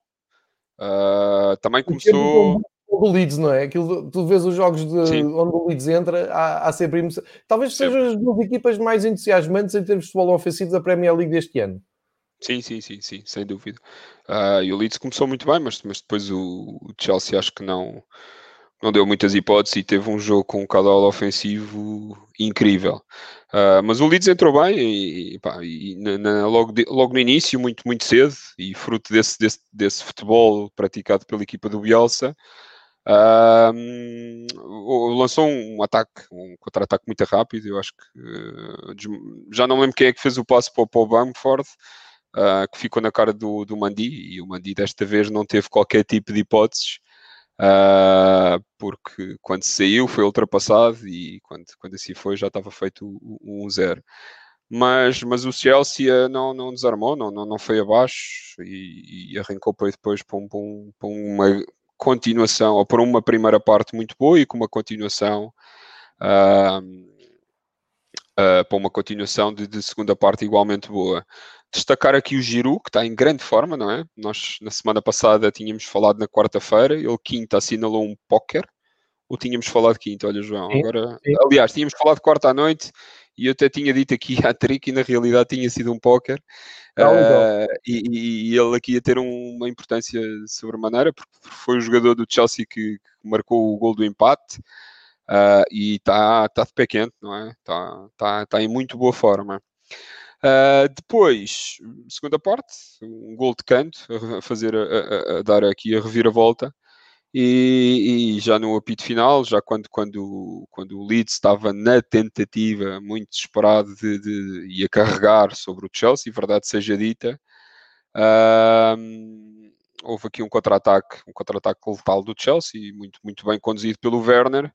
Uh, também começou do Leeds, não é? Aquilo, tu vês os jogos de, onde o Leeds entra, há, há sempre emoção. Talvez sejam as duas equipas mais entusiasmantes em termos de futebol ofensivo da Premier League deste ano. Sim, sim, sim, sim, sem dúvida. Uh, e o Leeds começou muito bem, mas, mas depois o, o, Chelsea acho que não, não deu muitas hipóteses e teve um jogo com um caudal ofensivo incrível. Uh, mas o Leeds entrou bem e, pá, e na, na, logo, de, logo no início, muito, muito cedo, e fruto desse, desse, desse futebol praticado pela equipa do Bielsa, Uh, lançou um ataque, um contra-ataque muito rápido. Eu acho que uh, já não lembro quem é que fez o passo para, para o Bamford, uh, que ficou na cara do, do Mandi. E o Mandi desta vez não teve qualquer tipo de hipóteses, ah, porque quando saiu foi ultrapassado e quando, quando assim foi já estava feito o 1-0. Mas, mas o Chelsea não, não desarmou, não, não, não foi abaixo e, e arrancou depois para, um, para, um, para uma continuação, ou por uma primeira parte muito boa e com uma continuação uh, uh, para uma continuação de, de, segunda parte igualmente boa. Destacar aqui o Giroud, que está em grande forma, não é? Nós na semana passada tínhamos falado na quarta-feira, ele quinta assinalou um póquer, ou tínhamos falado quinta, olha João, sim, agora, sim. aliás, tínhamos falado quarta à noite e eu até tinha dito aqui a trick e na realidade tinha sido um póquer. Uh, e, e, ele aqui ia ter um, uma importância sobremaneira, porque foi o jogador do Chelsea que, que marcou o gol do empate uh, e está tá de pé quente, não é? Está tá, tá em muito boa forma. Uh, depois, segunda parte, um gol de canto, a fazer, a, a, a dar aqui a reviravolta. E, e, já no apito final, já quando, quando, quando o Leeds estava na tentativa, muito desesperado de, de, de carregar sobre o Chelsea, verdade seja dita, houve aqui um contra-ataque, um contra-ataque letal do Chelsea, muito, muito bem conduzido pelo Werner,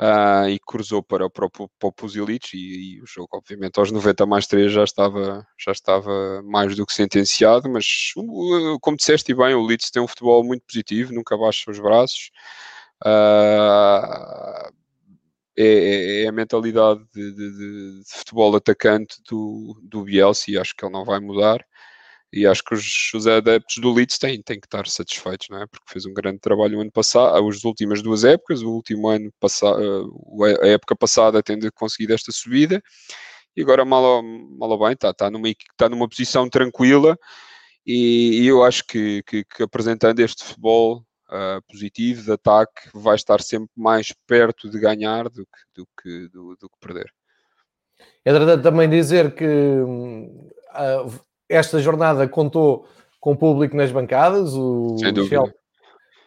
uh, e cruzou para, o Puzilic e, e, o jogo, obviamente, aos 90 mais 3 já estava, já estava mais do que sentenciado, mas como disseste bem, o Leeds tem um futebol muito positivo, nunca baixa os braços. Uh, é, é, a mentalidade de, de, de, futebol atacante do, do Bielsa e acho que ele não vai mudar e acho que os, os, adeptos do Leeds têm, têm que estar satisfeitos, não é? Porque fez um grande trabalho o ano passado, as últimas duas épocas, o último ano passado, a época passada tendo conseguido esta subida, e agora mal, mal ou bem está, está, numa, está numa posição tranquila e, e eu acho que, que, que, apresentando este futebol uh, positivo, de ataque, vai estar sempre mais perto de ganhar do que, do que, do, do que perder. É verdade também dizer que uh, esta jornada contou com público nas bancadas, o Chelsea,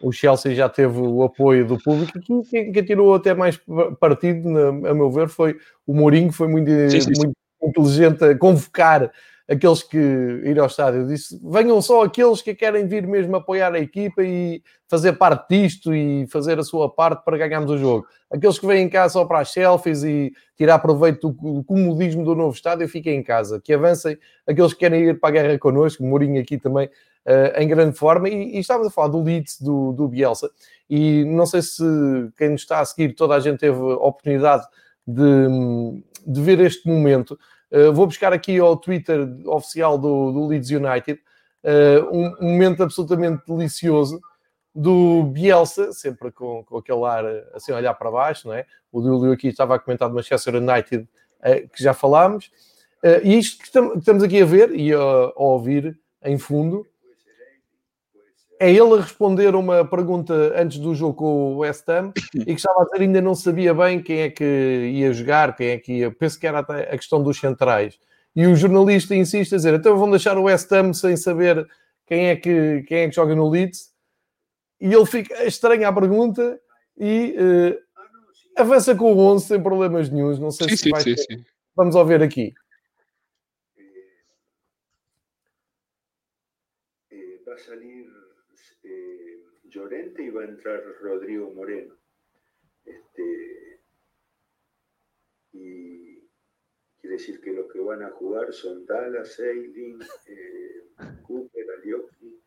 o Chelsea já teve o apoio do público. Quem, quem tirou até mais partido, a meu ver, foi o Mourinho, foi muito, sim, sim, muito inteligente a convocar aqueles que ir ao estádio. Eu disse: venham só aqueles que querem vir mesmo apoiar a equipa e fazer parte disto e fazer a sua parte para ganharmos o jogo. Aqueles que vêm cá só para as selfies e tirar proveito do comodismo do novo estádio, fiquem em casa. Que avancem aqueles que querem ir para a guerra connosco. Mourinho aqui também uh, em grande forma. E, e estávamos a falar do Leeds, do, do Bielsa. E não sei se quem nos está a seguir, toda a gente teve a oportunidade de, de ver este momento. Uh, vou buscar aqui ao Twitter oficial do, do Leeds United uh, um, um, momento absolutamente delicioso do Bielsa, sempre com, com aquele ar assim a olhar para baixo, não é? O Dúlio aqui estava a comentar do Manchester United, uh, que já falámos. e isto que estamos aqui a ver e a, a ouvir em fundo é ele a responder uma pergunta antes do jogo com o West Ham e que estava a dizer ainda não sabia bem quem é que ia jogar, quem é que ia. Penso que era até a questão dos centrais. E o jornalista insiste a dizer: então vão deixar o West Ham sem saber quem é que, quem é que joga no Leeds. E ele fica estranho à pergunta e uh, avança com o 11 sem problemas nenhums. Não sei sim, se sim, vai sim, ter... Vamos ouvir aqui. Y va a entrar Rodrigo Moreno. Este, y quiere decir que los que van a jugar son Dallas, Eiling, eh, Cooper, Alioski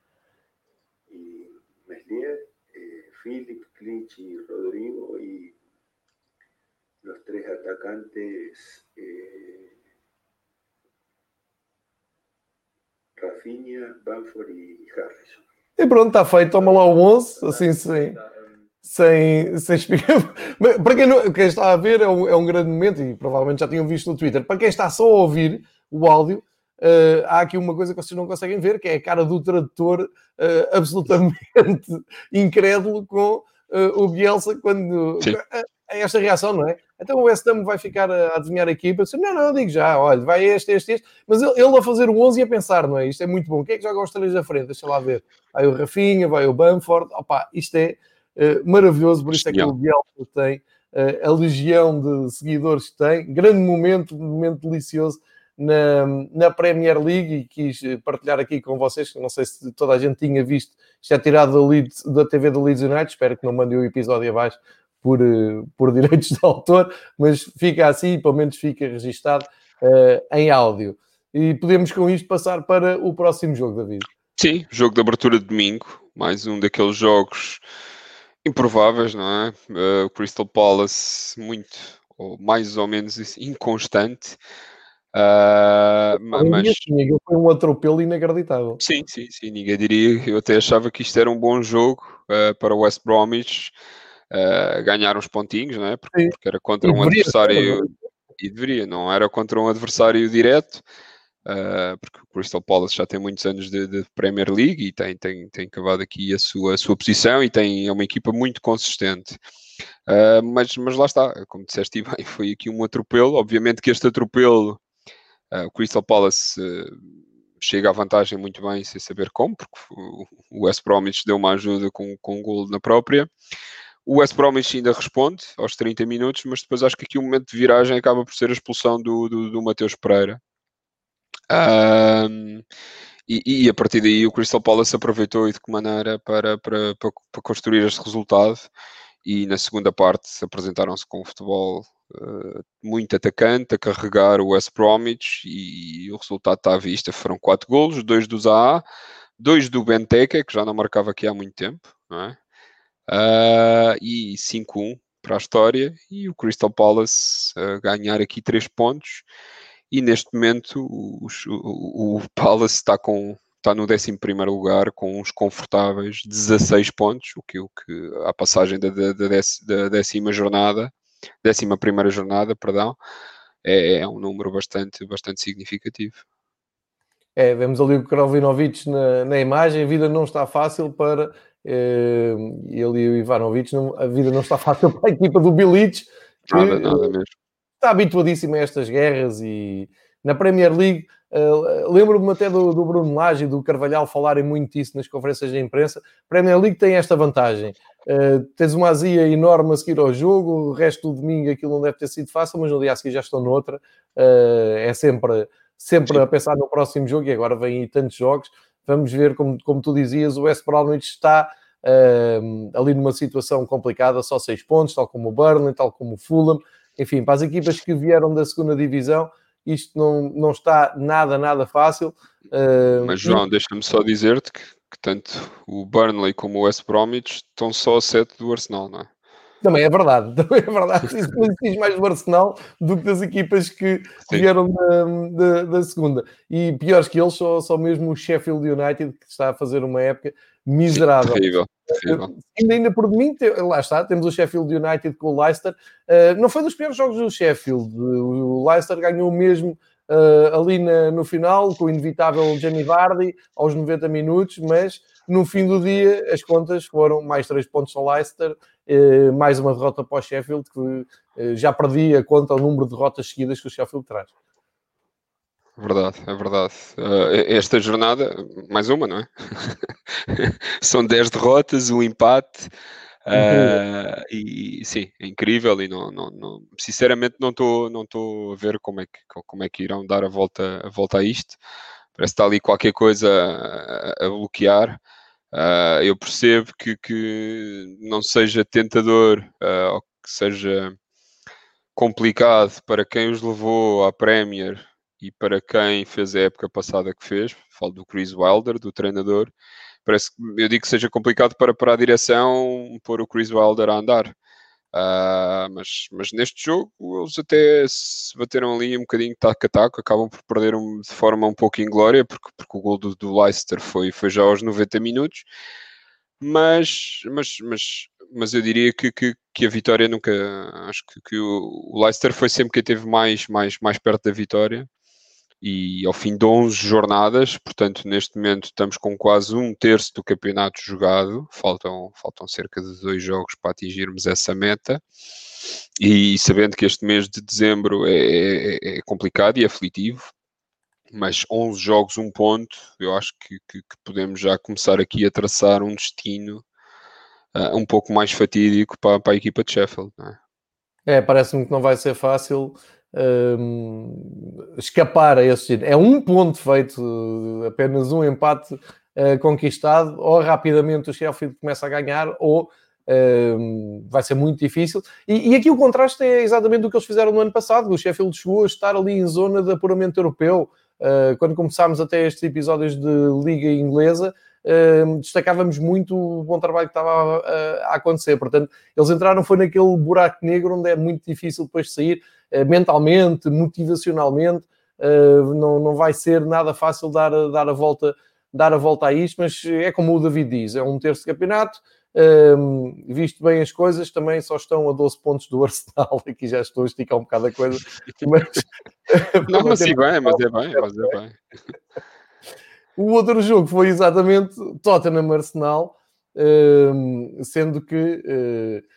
y Meslier, eh, Philip, Clich y Rodrigo y los tres atacantes eh, Rafinha, Banford y Harrison. E pronto, está feito, toma lá o 11, assim sem, sem, sem explicar. Para quem, não, quem está a ver, é um, é um grande momento e provavelmente já tinham visto no Twitter. Para quem está só a ouvir o áudio, Uh, há aqui uma coisa que vocês não conseguem ver, que é a cara do tradutor uh, absolutamente incrédulo com uh, o Bielsa quando é esta reação, não é? Então o West Ham vai ficar a adivinhar a equipa. Disse, não, não, digo já, olha, vai este, este, este. Mas ele, ele a fazer o 11 e a pensar, não é? Isto é muito bom. Quem é que joga os três da frente? Deixa lá ver. Vai o Rafinha, vai o Bamford. Opa, isto é uh, maravilhoso, por isso é que o Bielsa tem uh, a legião de seguidores que tem. Grande momento, momento delicioso na, na Premier League e quis partilhar aqui com vocês, que não sei se toda a gente tinha visto, isto é tirado da, Leeds, da TV do Leeds United, espero que não mandem o episódio abaixo por, eh, por direitos de autor, mas fica assim, pelo menos fica registado uh, em áudio. E podemos com isto passar para o próximo jogo, David. Sim, jogo de abertura de domingo, mais um daqueles jogos improváveis, não é? Uh, Crystal Palace, muito, ou mais ou menos inconstante. Uh, mas foi um atropelo inacreditável. Sim, sim, sim, ninguém diria. Eu até achava que isto era um bom jogo uh, para o West Bromwich uh, ganhar uns pontinhos, não é? Porque, porque era contra um adversário e deveria, não era contra um adversário direto, uh, porque o Crystal Palace já tem muitos anos de, de, Premier League e tem, tem, tem cavado aqui a sua, a sua posição e tem, é uma equipa muito consistente. Uh, mas, mas lá está, como disseste bem, foi aqui um atropelo. Obviamente que este atropelo, uh, o Crystal Palace chega à vantagem muito bem sem saber como, porque o West Bromwich deu uma ajuda com, com um gol na própria. O West Bromwich ainda responde aos 30 minutos, mas depois acho que aqui o momento de viragem acaba por ser a expulsão do, do, do Mateus Pereira. Um, e, e, a partir daí o Crystal Palace aproveitou e de que maneira para, para, para, para construir este resultado. E na segunda parte apresentaram-se com um futebol uh, muito atacante, a carregar o West Bromwich e, o resultado está à vista. Foram quatro golos, dois dos AA, dois do Benteke, que já não marcava aqui há muito tempo, não é? Uh, e 5-1 para a história e o Crystal Palace uh, ganhar aqui 3 pontos e neste momento o, o, o Palace está com está no 11 lugar com uns confortáveis 16 pontos, o que, o que a passagem da, da, da, décima jornada, décima primeira jornada, perdão, é, é, um número bastante, bastante significativo. É, vemos ali o Krovinovic na, na imagem, a vida não está fácil para ele e o Ivanovic, a vida não está fácil para a equipa do Bilic, que nada, nada mesmo. está habituadíssimo a estas guerras e na Premier League, uh, lembro-me até do, do, Bruno Lage e do Carvalhal falarem muito disso nas conferências de imprensa. A Premier League tem esta vantagem. Uh, tens uma azia enorme a seguir ao jogo, o resto do domingo aquilo não deve ter sido fácil, mas no dia a seguir já estou noutra. Uh, é sempre, sempre a pensar no próximo jogo e agora vêm aí tantos jogos. Vamos ver, como, como tu dizias, o West Bromwich está uh, ali numa situação complicada, só seis pontos, tal como o Burnley, tal como o Fulham. Enfim, para as equipas que vieram da segunda divisão, isto não, não está nada, nada fácil. Mas João, e... deixa-me só dizer-te que que tanto o Burnley como o West Bromwich estão só a 7 do Arsenal, não é? Também é verdade, também é verdade. Isso diz mais do Arsenal do que das equipas que Sim. vieram da, da, da, segunda. E piores que eles, só, só mesmo o Sheffield United, que está a fazer uma época miserável. Terrível, terrível. Ainda, ainda por mim, lá está, temos o Sheffield United com o Leicester. Uh, não foi dos piores jogos do Sheffield. O Leicester ganhou mesmo uh, ali na, no final, com o inevitável Jamie Vardy, aos 90 minutos, mas no fim do dia as contas foram mais 3 pontos ao Leicester, uh, mais uma derrota para o Sheffield, que uh, já perdi a conta ao número de derrotas seguidas que o Sheffield traz. Verdade, é verdade. Uh, esta jornada, mais uma, não é? São 10 derrotas, um empate. Uh, e sim, é incrível e não, não, não sinceramente não estou não a ver como é que como é que irão dar a volta a volta a isto. Parece que está ali qualquer coisa a, a bloquear. Uh, eu percebo que, que não seja tentador uh, ou que seja complicado para quem os levou à Premier e para quem fez a época passada que fez. Falo do Chris Wilder, do treinador parece que eu digo que seja complicado para, para a direção pôr o Chris Wilder a andar. Uh, mas, mas neste jogo eles até se bateram ali um bocadinho taco a taco, acabam por perder um, de forma um pouco inglória, porque, porque o gol do, do Leicester foi, foi já aos 90 minutos. Mas, mas, mas, mas eu diria que, que, que a vitória nunca. Acho que, que o, o Leicester foi sempre quem esteve mais, mais, mais perto da vitória e ao fim de 11 jornadas, portanto, neste momento estamos com quase um terço do campeonato jogado, faltam, faltam cerca de dois jogos para atingirmos essa meta. E sabendo que este mês de dezembro é, é, é complicado e aflitivo, mas 11 jogos, um ponto, eu acho que, que, que podemos já começar aqui a traçar um destino uh, um pouco mais fatídico para, para a equipa de Sheffield. É, é parece-me que não vai ser fácil escapar a esse É um ponto feito, apenas um empate uh, conquistado, ou rapidamente o Sheffield começa a ganhar, ou vai ser muito difícil. E, e, aqui o contraste é exatamente o que eles fizeram no ano passado. O Sheffield chegou a estar ali em zona de apuramento europeu. Uh, quando começámos até estes episódios de Liga Inglesa, uh, destacávamos muito o bom trabalho que estava a, a, acontecer. Portanto, eles entraram foi naquele buraco negro onde é muito difícil depois sair. Eh, mentalmente, motivacionalmente, eh, não, não vai ser nada fácil dar, dar, a volta, dar a volta a isto, mas é como o David diz, é um terço de campeonato, um, ehm, visto bem as coisas, também só estão a 12 pontos do Arsenal. Aqui já estou a esticar um bocado a coisa. Mas, não, mas é bem, mas é bem, mas é bem. O outro jogo foi exatamente Tottenham Arsenal, um, ehm, sendo que uh,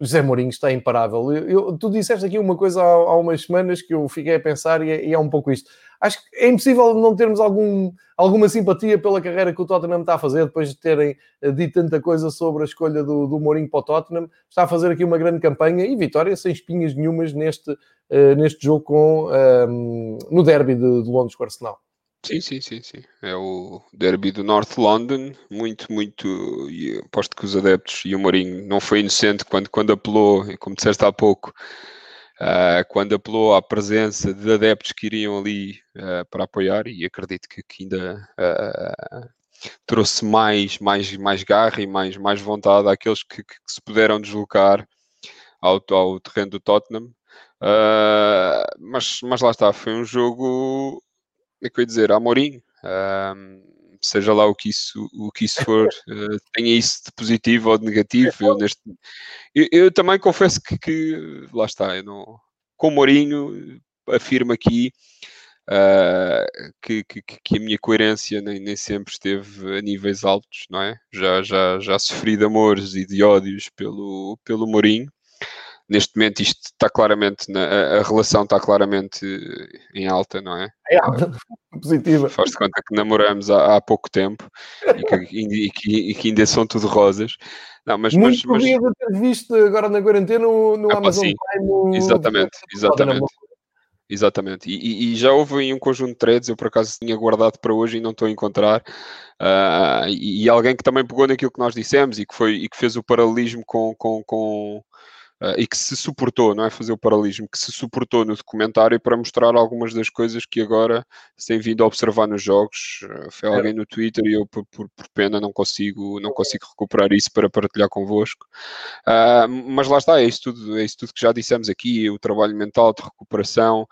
José Mourinho está imparável. Eu, eu, tu disseste aqui uma coisa há, há, umas semanas que eu fiquei a pensar e é, e é, um pouco isto. Acho que é impossível não termos algum, alguma simpatia pela carreira que o Tottenham está a fazer depois de terem eh, dito tanta coisa sobre a escolha do, do Mourinho para o Tottenham. Está a fazer aqui uma grande campanha e vitória sem espinhas nenhumas neste, uh, neste jogo com, ehm, no derby de, de Londres com o Arsenal. Sim, sim, sim, sim. É o derby do North London, muito, muito. E aposto que os adeptos e o Mourinho não foi inocente quando, quando apelou, como disseste há pouco, uh, quando apelou à presença de adeptos que iriam ali uh, para apoiar, e acredito que, que ainda uh, trouxe mais, mais, mais garra e mais, mais vontade àqueles que, que, se puderam deslocar ao, ao terreno do Tottenham. mas, mas lá está, foi um jogo como é que eu ia dizer, Amorim, um, seja lá o que isso, o que isso for, uh, tenha isso de positivo ou de negativo. Eu, neste, eu, eu também confesso que, que, lá está, eu não, com o Mourinho afirmo aqui uh, que, que, que, a minha coerência nem, nem, sempre esteve a níveis altos, não é? Já, já, já sofri de amores e de ódios pelo, pelo Mourinho neste momento isto está claramente, na, a, relação está claramente em alta, não é? É alta, positiva. Faz de conta que namoramos há, há pouco tempo e que, e, que, e que, ainda são tudo rosas. Não, mas, Muito mas, mas... ter visto agora na quarentena no, no ah, Amazon sim. Prime. Exatamente, exatamente. Exatamente, e, e, já houve um conjunto de threads, eu por acaso tinha guardado para hoje e não estou a encontrar, uh, e, e, alguém que também pegou naquilo que nós dissemos e que, foi, e que fez o paralelismo com, com, com Uh, e que se suportou, não é fazer o paralelismo, que se suportou no documentário para mostrar algumas das coisas que agora se tem vindo a observar nos jogos. Uh, foi alguém no Twitter e eu, por, por, por, pena, não consigo, não consigo recuperar isso para partilhar convosco. Uh, mas lá está, é isso, tudo, é isso tudo que já dissemos aqui: o trabalho mental de recuperação.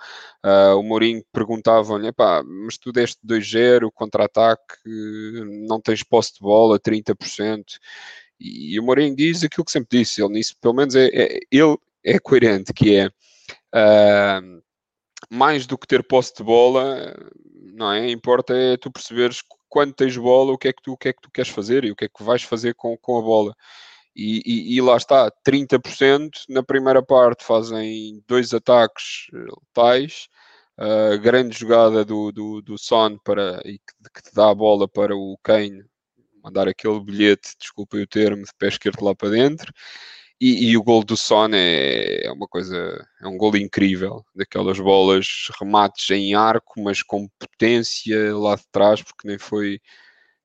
o Mourinho perguntava-lhe, mas tu deste 2-0, contra-ataque, não tens posse de bola, 30%. E o Mourinho diz aquilo que sempre disse, ele nisso, pelo menos, é, é ele é coerente, que é uh, mais do que ter posse de bola, não é? Importa é tu perceberes quando tens bola, o que é que tu, o que é que tu queres fazer e o que é que vais fazer com, com a bola. E, e, e, lá está, 30% na primeira parte fazem dois ataques letais, uh, grande jogada do, do, do Son para, e que, que te dá a bola para o Kane mandar aquele bilhete, desculpem o termo, de pé esquerdo lá para dentro. E, e, o gol do Son é, é, uma coisa, é um gol incrível, daquelas bolas, remates em arco, mas com potência lá de trás, porque nem foi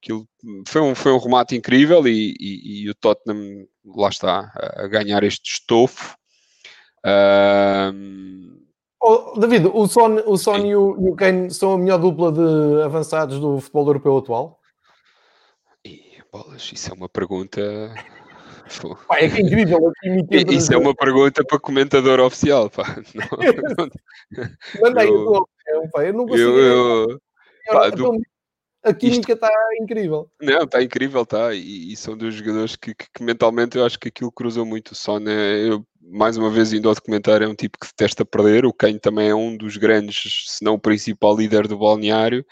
aquilo, foi um, foi um remate incrível e, e, e o Tottenham lá está a, a ganhar este estofo. Um... Oh, David, o Son, o Son e o, e o Kane são a melhor dupla de avançados do futebol europeu atual? Bolas, isso é uma pergunta. Pá, é é incrível. Isso é uma pergunta para comentador oficial. Pá. Não, Manda aí eu, a opinião, pá. Eu não consigo. Eu, eu, pá, do... A química está incrível. Não, está incrível, está. E, e, são dois jogadores que, que, que, mentalmente eu acho que aquilo cruzou muito. O Son é, eu, mais uma vez, indo ao documentário, é um tipo que detesta perder. O Kane também é um dos grandes, se não o principal líder do balneário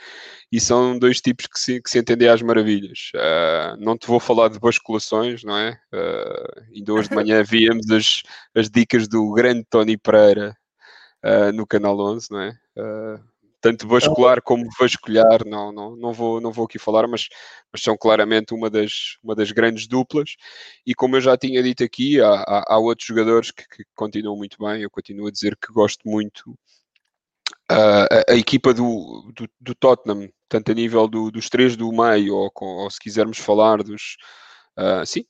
e são dois tipos que se, que se entendem às maravilhas. Uh, não te vou falar de basculações, não é? Uh, ainda hoje de manhã víamos as, as dicas do grande Tony Pereira uh, no Canal 11, não é? Tanto vascular como vasculhar, não, não, não, vou, não vou aqui falar, mas, mas são claramente uma das, uma das grandes duplas. E como eu já tinha dito aqui, há, há, há outros jogadores que, que, continuam muito bem. Eu continuo a dizer que gosto muito a, a, equipa do, do, do, Tottenham, tanto a nível do, dos três do meio, ou, ou, se quisermos falar dos. Uh, sim,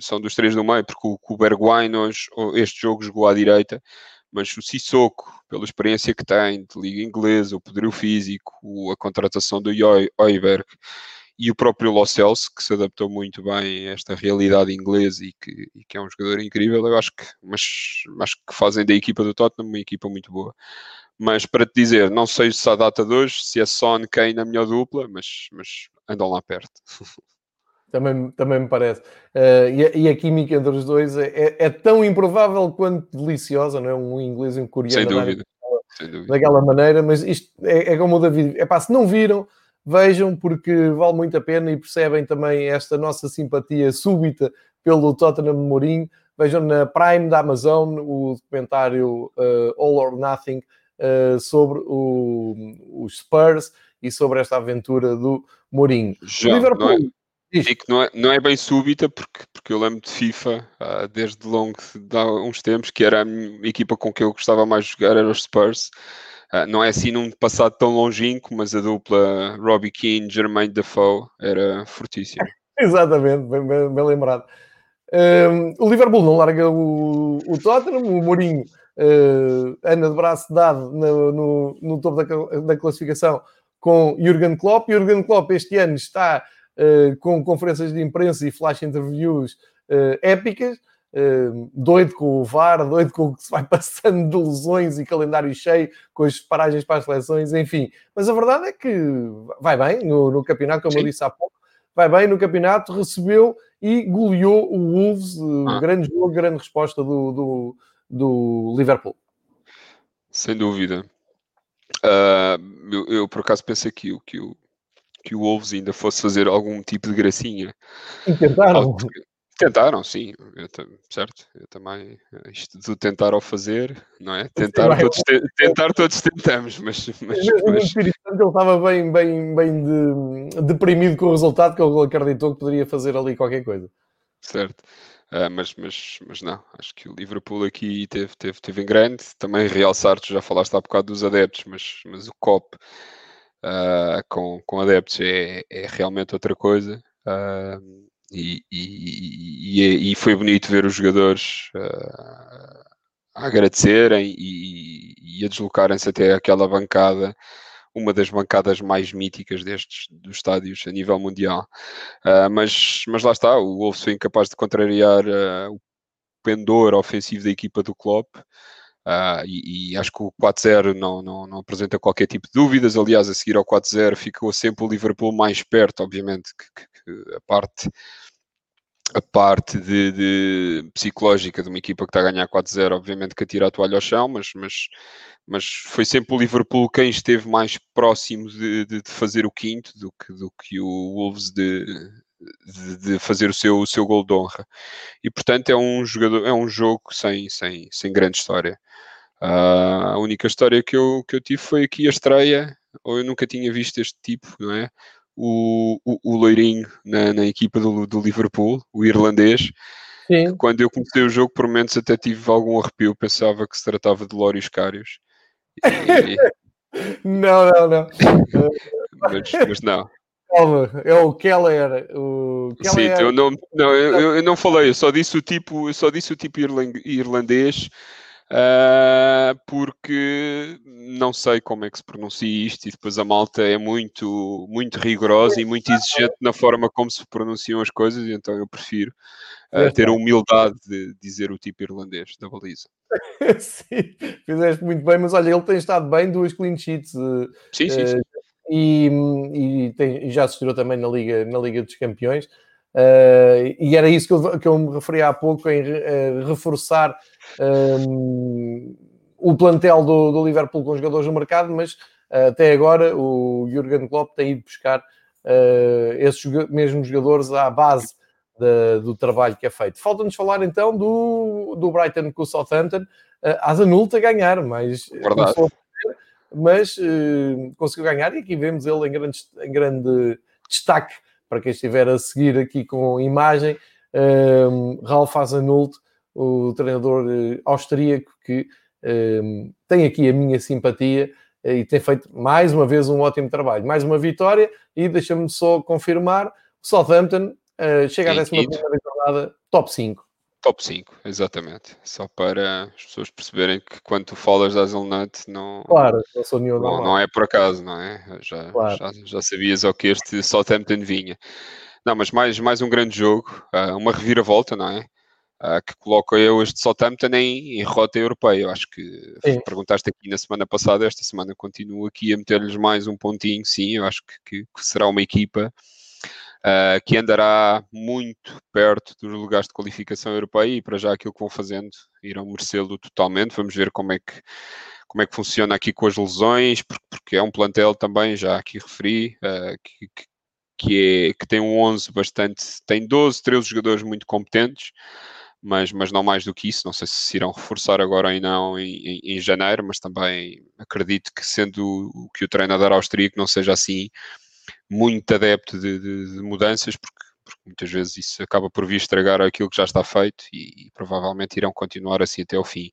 são dos três do meio, porque o, o Bergwijn este jogo jogou à direita, mas o Sissoko, pela experiência que tem de Liga Inglesa, o poderio físico, a contratação do Oiberg e o próprio Lo Celso, que se adaptou muito bem a esta realidade inglesa e que, e que é um jogador incrível, eu acho que, mas, acho que fazem da equipa do Tottenham uma equipa muito boa. Mas para te dizer, não sei se a data de hoje, se é Son, Kane na melhor dupla, mas, mas andam lá perto. Também, também me parece. Uh, e, a, e, a, química entre os dois é, é, é, tão improvável quanto deliciosa, não é? Um inglês e um coreano. Sem dúvida. Sem dúvida. Daquela maneira, mas isto é, é como o David. É pá, se não viram, vejam, porque vale muito a pena e percebem também esta nossa simpatia súbita pelo Tottenham Mourinho. Vejam na Prime da Amazon o documentário uh, All or Nothing uh, sobre o, os Spurs e sobre esta aventura do Mourinho. Já, Liverpool. É, digo não, é, não é bem súbita, porque, porque eu lembro de FIFA uh, desde longo de há uns tempos, que era a equipa com quem eu gostava mais de jogar, era os Spurs. Uh, não é assim num passado tão longínquo, mas a dupla Robbie Keane, Jermaine Defoe era fortíssima. Exatamente, bem, bem, bem lembrado. Um, o Liverpool não larga o, o Tottenham, o Mourinho uh, anda de braço dado no, no, no topo da, da, classificação com Jurgen Klopp. Jurgen Klopp este ano está com conferências de imprensa e flash interviews uh, épicas, doido com o VAR, doido com o que se vai passando de lesões e calendário cheio, com as paragens para as seleções, enfim. Mas a verdade é que vai bem no, no campeonato, como Sim. eu disse há pouco, vai bem no campeonato, recebeu e goleou o Wolves, ah. grande jogo, grande resposta do, do do Liverpool. Sem dúvida. Uh, eu, eu, por acaso pensei que, que, o, que o Wolves ainda fosse fazer algum tipo de gracinha. E tentaram. Tentaram, sim, eu, certo? Eu também, isto de tentar ao fazer, não é? Tentar, todos, te, tentar todos tentamos, mas. mas, mas... ele estava bem, bem, bem de, deprimido com o resultado, que ele acreditou que poderia fazer ali qualquer coisa. Certo. Uh, mas, mas, mas não, acho que o Liverpool aqui teve, teve, teve em grande. Também realçar, tu já falaste há bocado dos adeptos, mas, mas o COP uh, com, com adeptos é, é realmente outra coisa. Uh, e, e, e, e, foi bonito ver os jogadores a agradecerem e, a deslocarem-se até aquela bancada uma das bancadas mais míticas destes dos estádios a nível mundial. Uh, mas, mas lá está, o Wolves foi incapaz de contrariar uh, o pendor ofensivo da equipa do Klopp. Uh, e, e, acho que o 4-0 não, não, não, apresenta qualquer tipo de dúvidas. Aliás, a seguir ao 4-0 ficou sempre o Liverpool mais perto, obviamente, que, que, que a parte a parte de, de, psicológica de uma equipa que está a ganhar 4-0, obviamente que atira a toalha ao chão, mas, mas, mas foi sempre o Liverpool quem esteve mais próximo de, de, de fazer o quinto do que, do que o Wolves de, de, fazer o seu, o seu gol de honra. E portanto é um, jogador, é um jogo sem, sem, sem grande história. Uh, a única história que eu, que eu tive foi aqui a estreia, ou eu nunca tinha visto este tipo, não é? o, o, o loirinho na, na equipa do, do, Liverpool, o irlandês. Quando eu comecei o jogo, por momentos até tive algum arrepio, pensava que se tratava de Lórios Cários. E... não, não, não. mas, mas não. Calma, é o Keller. O Keller... Sim, eu não, não, eu, eu, não falei, eu só disse o tipo, só disse o tipo irlandês Uh, porque não sei como é que se pronuncia isto e depois a malta é muito, muito rigorosa e muito exigente na forma como se pronunciam as coisas, e então eu prefiro uh, ter a humildade de dizer o tipo irlandês da baliza. Sim, fizeste muito bem, mas olha, ele tem estado bem, duas clean sheets. Uh, sim, sim, sim. E, e, tem, já assistiu também na Liga, na Liga dos Campeões. Uh, e era isso que eu, que eu me referi há pouco, em uh, reforçar um, o plantel do, do, Liverpool com jogadores no mercado, mas uh, até agora o Jurgen Klopp tem ido buscar esses mesmos jogadores à base de, do trabalho que é feito. Falta-nos falar então do, do Brighton com o Southampton, uh, asa nulta a ganhar, mas, mas conseguiu ganhar e aqui vemos ele em grande, em grande destaque para quem estiver a seguir aqui com imagem, um, Ralf Hasenhult, o treinador uh, austríaco que um, tem aqui a minha simpatia uh, e tem feito mais uma vez um ótimo trabalho. Mais uma vitória e deixa-me só confirmar, o Southampton uh, chega à 11 primeira jornada, top 5 top 5, exatamente. Só para as pessoas perceberem que quando tu falas da Hazelnut não, claro, não, sou nenhum não, não é por acaso, não é? Já, claro. já, já, sabias ao que este Southampton vinha. Não, mas mais, mais um grande jogo, uh, uma reviravolta, não é? Uh, que coloca eu este Southampton em, em rota europeia. Eu acho que sim. perguntaste aqui na semana passada, esta semana continuo aqui a meter-lhes mais um pontinho, sim, eu acho que, que, que será uma equipa uh, que andará muito perto dos lugares de qualificação europeia e para já aquilo que vão fazendo irão merecê-lo totalmente. Vamos ver como é que como é que funciona aqui com as lesões, porque é um plantel também, já aqui referi, uh, que, que, é, que tem um 11 bastante, tem 12, 13 jogadores muito competentes, mas, mas não mais do que isso. Não sei se irão reforçar agora ou não em, em, em janeiro, mas também acredito que, sendo o que o treinador austríaco não seja assim muito adepto de, de, de mudanças, porque, porque, muitas vezes isso acaba por vir estragar aquilo que já está feito e, e provavelmente irão continuar assim até ao fim.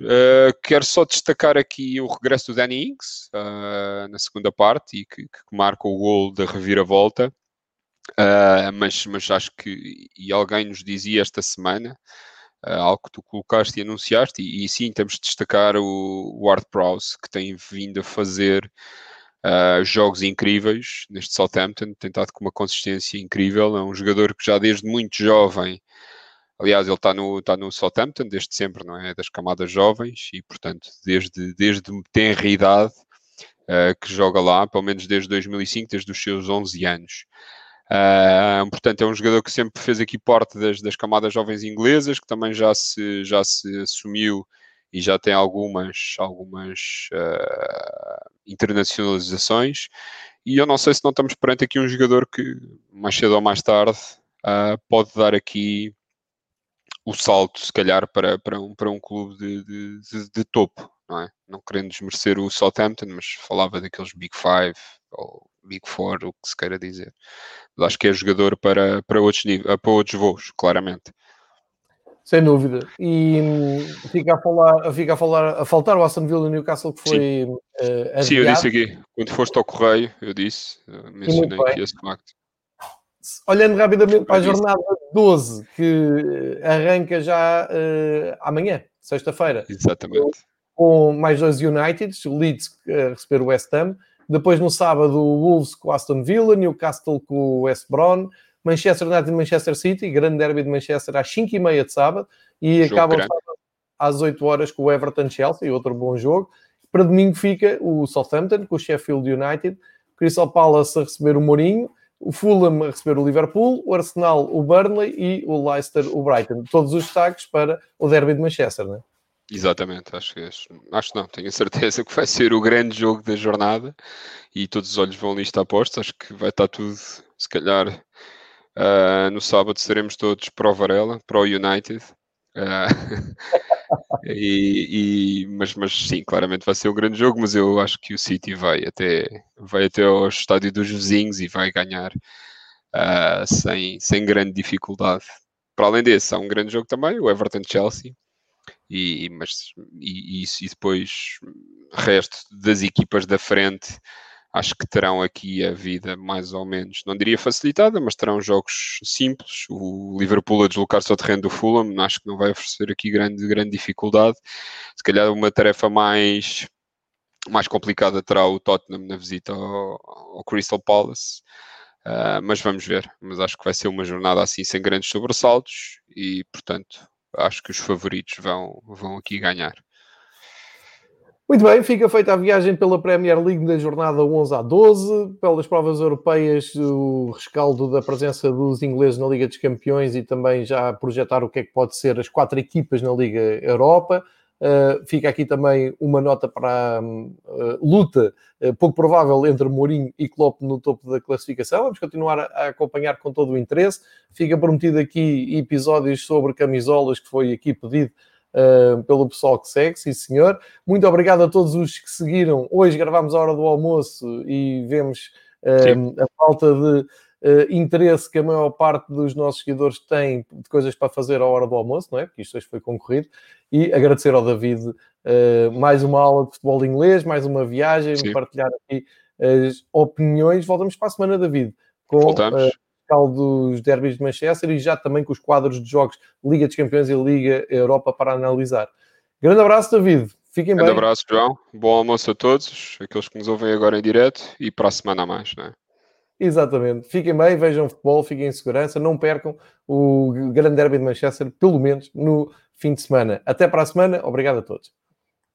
Uh, quero só destacar aqui o regresso do Danny Ings uh, na segunda parte e que, que marca o gol da reviravolta. Uh, mas, mas acho que, e alguém nos dizia esta semana, uh, algo que tu colocaste e anunciaste, e, e sim, temos de destacar o, o Art Prowse, que tem vindo a fazer uh, jogos incríveis neste Southampton, tem estado com uma consistência incrível. É um jogador que já desde muito jovem, aliás, ele está no, está no Southampton desde sempre, não é? Das camadas jovens e, portanto, desde, desde tenra idade uh, que joga lá, pelo menos desde 2005, desde os seus 11 anos. Uh, portanto, é um jogador que sempre fez aqui parte das, das camadas jovens inglesas, que também já se, já se assumiu e já tem algumas, algumas uh, internacionalizações. E eu não sei se não estamos perante aqui um jogador que, mais cedo ou mais tarde, uh, pode dar aqui o salto, se calhar, para, para, um, para um clube de, de, de, de topo, não é? Não querendo desmerecer o Southampton, mas falava daqueles Big Five ou Big Four, o que se queira dizer. Mas acho que é jogador para, para, outros, para outros voos, claramente. Sem dúvida. E hum, fica a falar, fica a falar, a faltar o Aston Villa Newcastle que foi uh, Sim, eu disse aqui, quando foste ao correio, eu disse, uh, mencionei aqui esse facto. Olhando rapidamente para a jornada 12, que arranca já uh, amanhã, sexta-feira. Exatamente. Com mais dois Uniteds, o Leeds a receber o West Ham. Depois no sábado, o Wolves com o Aston Villa, Newcastle com o West Brom, Manchester United e Manchester City, grande derby de Manchester às 5h30 de sábado, e jogo acabam às 8 horas com o Everton Chelsea, outro bom jogo. Para domingo fica o Southampton com o Sheffield United, Crystal Palace a receber o Mourinho, o Fulham a receber o Liverpool, o Arsenal o Burnley e o Leicester o Brighton. Todos os destaques para o derby de Manchester, não é? Exatamente, acho que acho não, tenho certeza que vai ser o grande jogo da jornada e todos os olhos vão ali estar postos. Acho que vai estar tudo, se calhar, Uh, no sábado seremos todos para o Varela, para o United. Uh, e, e, mas, mas sim, claramente vai ser um grande jogo, mas eu acho que o City vai até, vai até ao estádio dos vizinhos e vai ganhar uh, sem, sem grande dificuldade. Para além desse, há um grande jogo também, o Everton-Chelsea, e, mas, e, e depois resto das equipas da frente acho que terão aqui a vida mais ou menos, não diria facilitada, mas terão jogos simples. O Liverpool a deslocar-se ao terreno do Fulham, acho que não vai oferecer aqui grande, grande dificuldade. Se calhar uma tarefa mais, mais complicada terá o Tottenham na visita ao, ao Crystal Palace. Uh, mas vamos ver. Mas acho que vai ser uma jornada assim sem grandes sobressaltos e, portanto, acho que os favoritos vão, vão aqui ganhar. Muito bem, fica feita a viagem pela Premier League da jornada 11 a 12, pelas provas europeias, o rescaldo da presença dos ingleses na Liga dos Campeões e também já projetar o que é que pode ser as quatro equipas na Liga Europa. Uh, fica aqui também uma nota para a uh, luta uh, pouco provável entre Mourinho e Klopp no topo da classificação. Vamos continuar a, a, acompanhar com todo o interesse. Fica prometido aqui episódios sobre camisolas que foi aqui pedido uh, pelo pessoal que segue, sim senhor. Muito obrigado a todos os que seguiram. Hoje gravamos a hora do almoço e vemos uh, a falta de uh, interesse que a maior parte dos nossos seguidores tem de coisas para fazer à hora do almoço, não é? Porque isto hoje foi concorrido. E agradecer ao David mais uma aula de futebol inglês, mais uma viagem, sim. partilhar aqui as opiniões. Voltamos para a semana, David. Com, Voltamos dos derbys de Manchester e já também com os quadros de jogos Liga dos Campeões e Liga Europa para analisar. Grande abraço, David. Fiquem Grande bem. Grande abraço, João. Bom almoço a todos, aqueles que nos ouvem agora em direto e para a semana a mais, não é? Exatamente. Fiquem bem, vejam futebol, fiquem em segurança, não percam o grande derby de Manchester, pelo menos no fim de semana. Até para a semana. Obrigado a todos.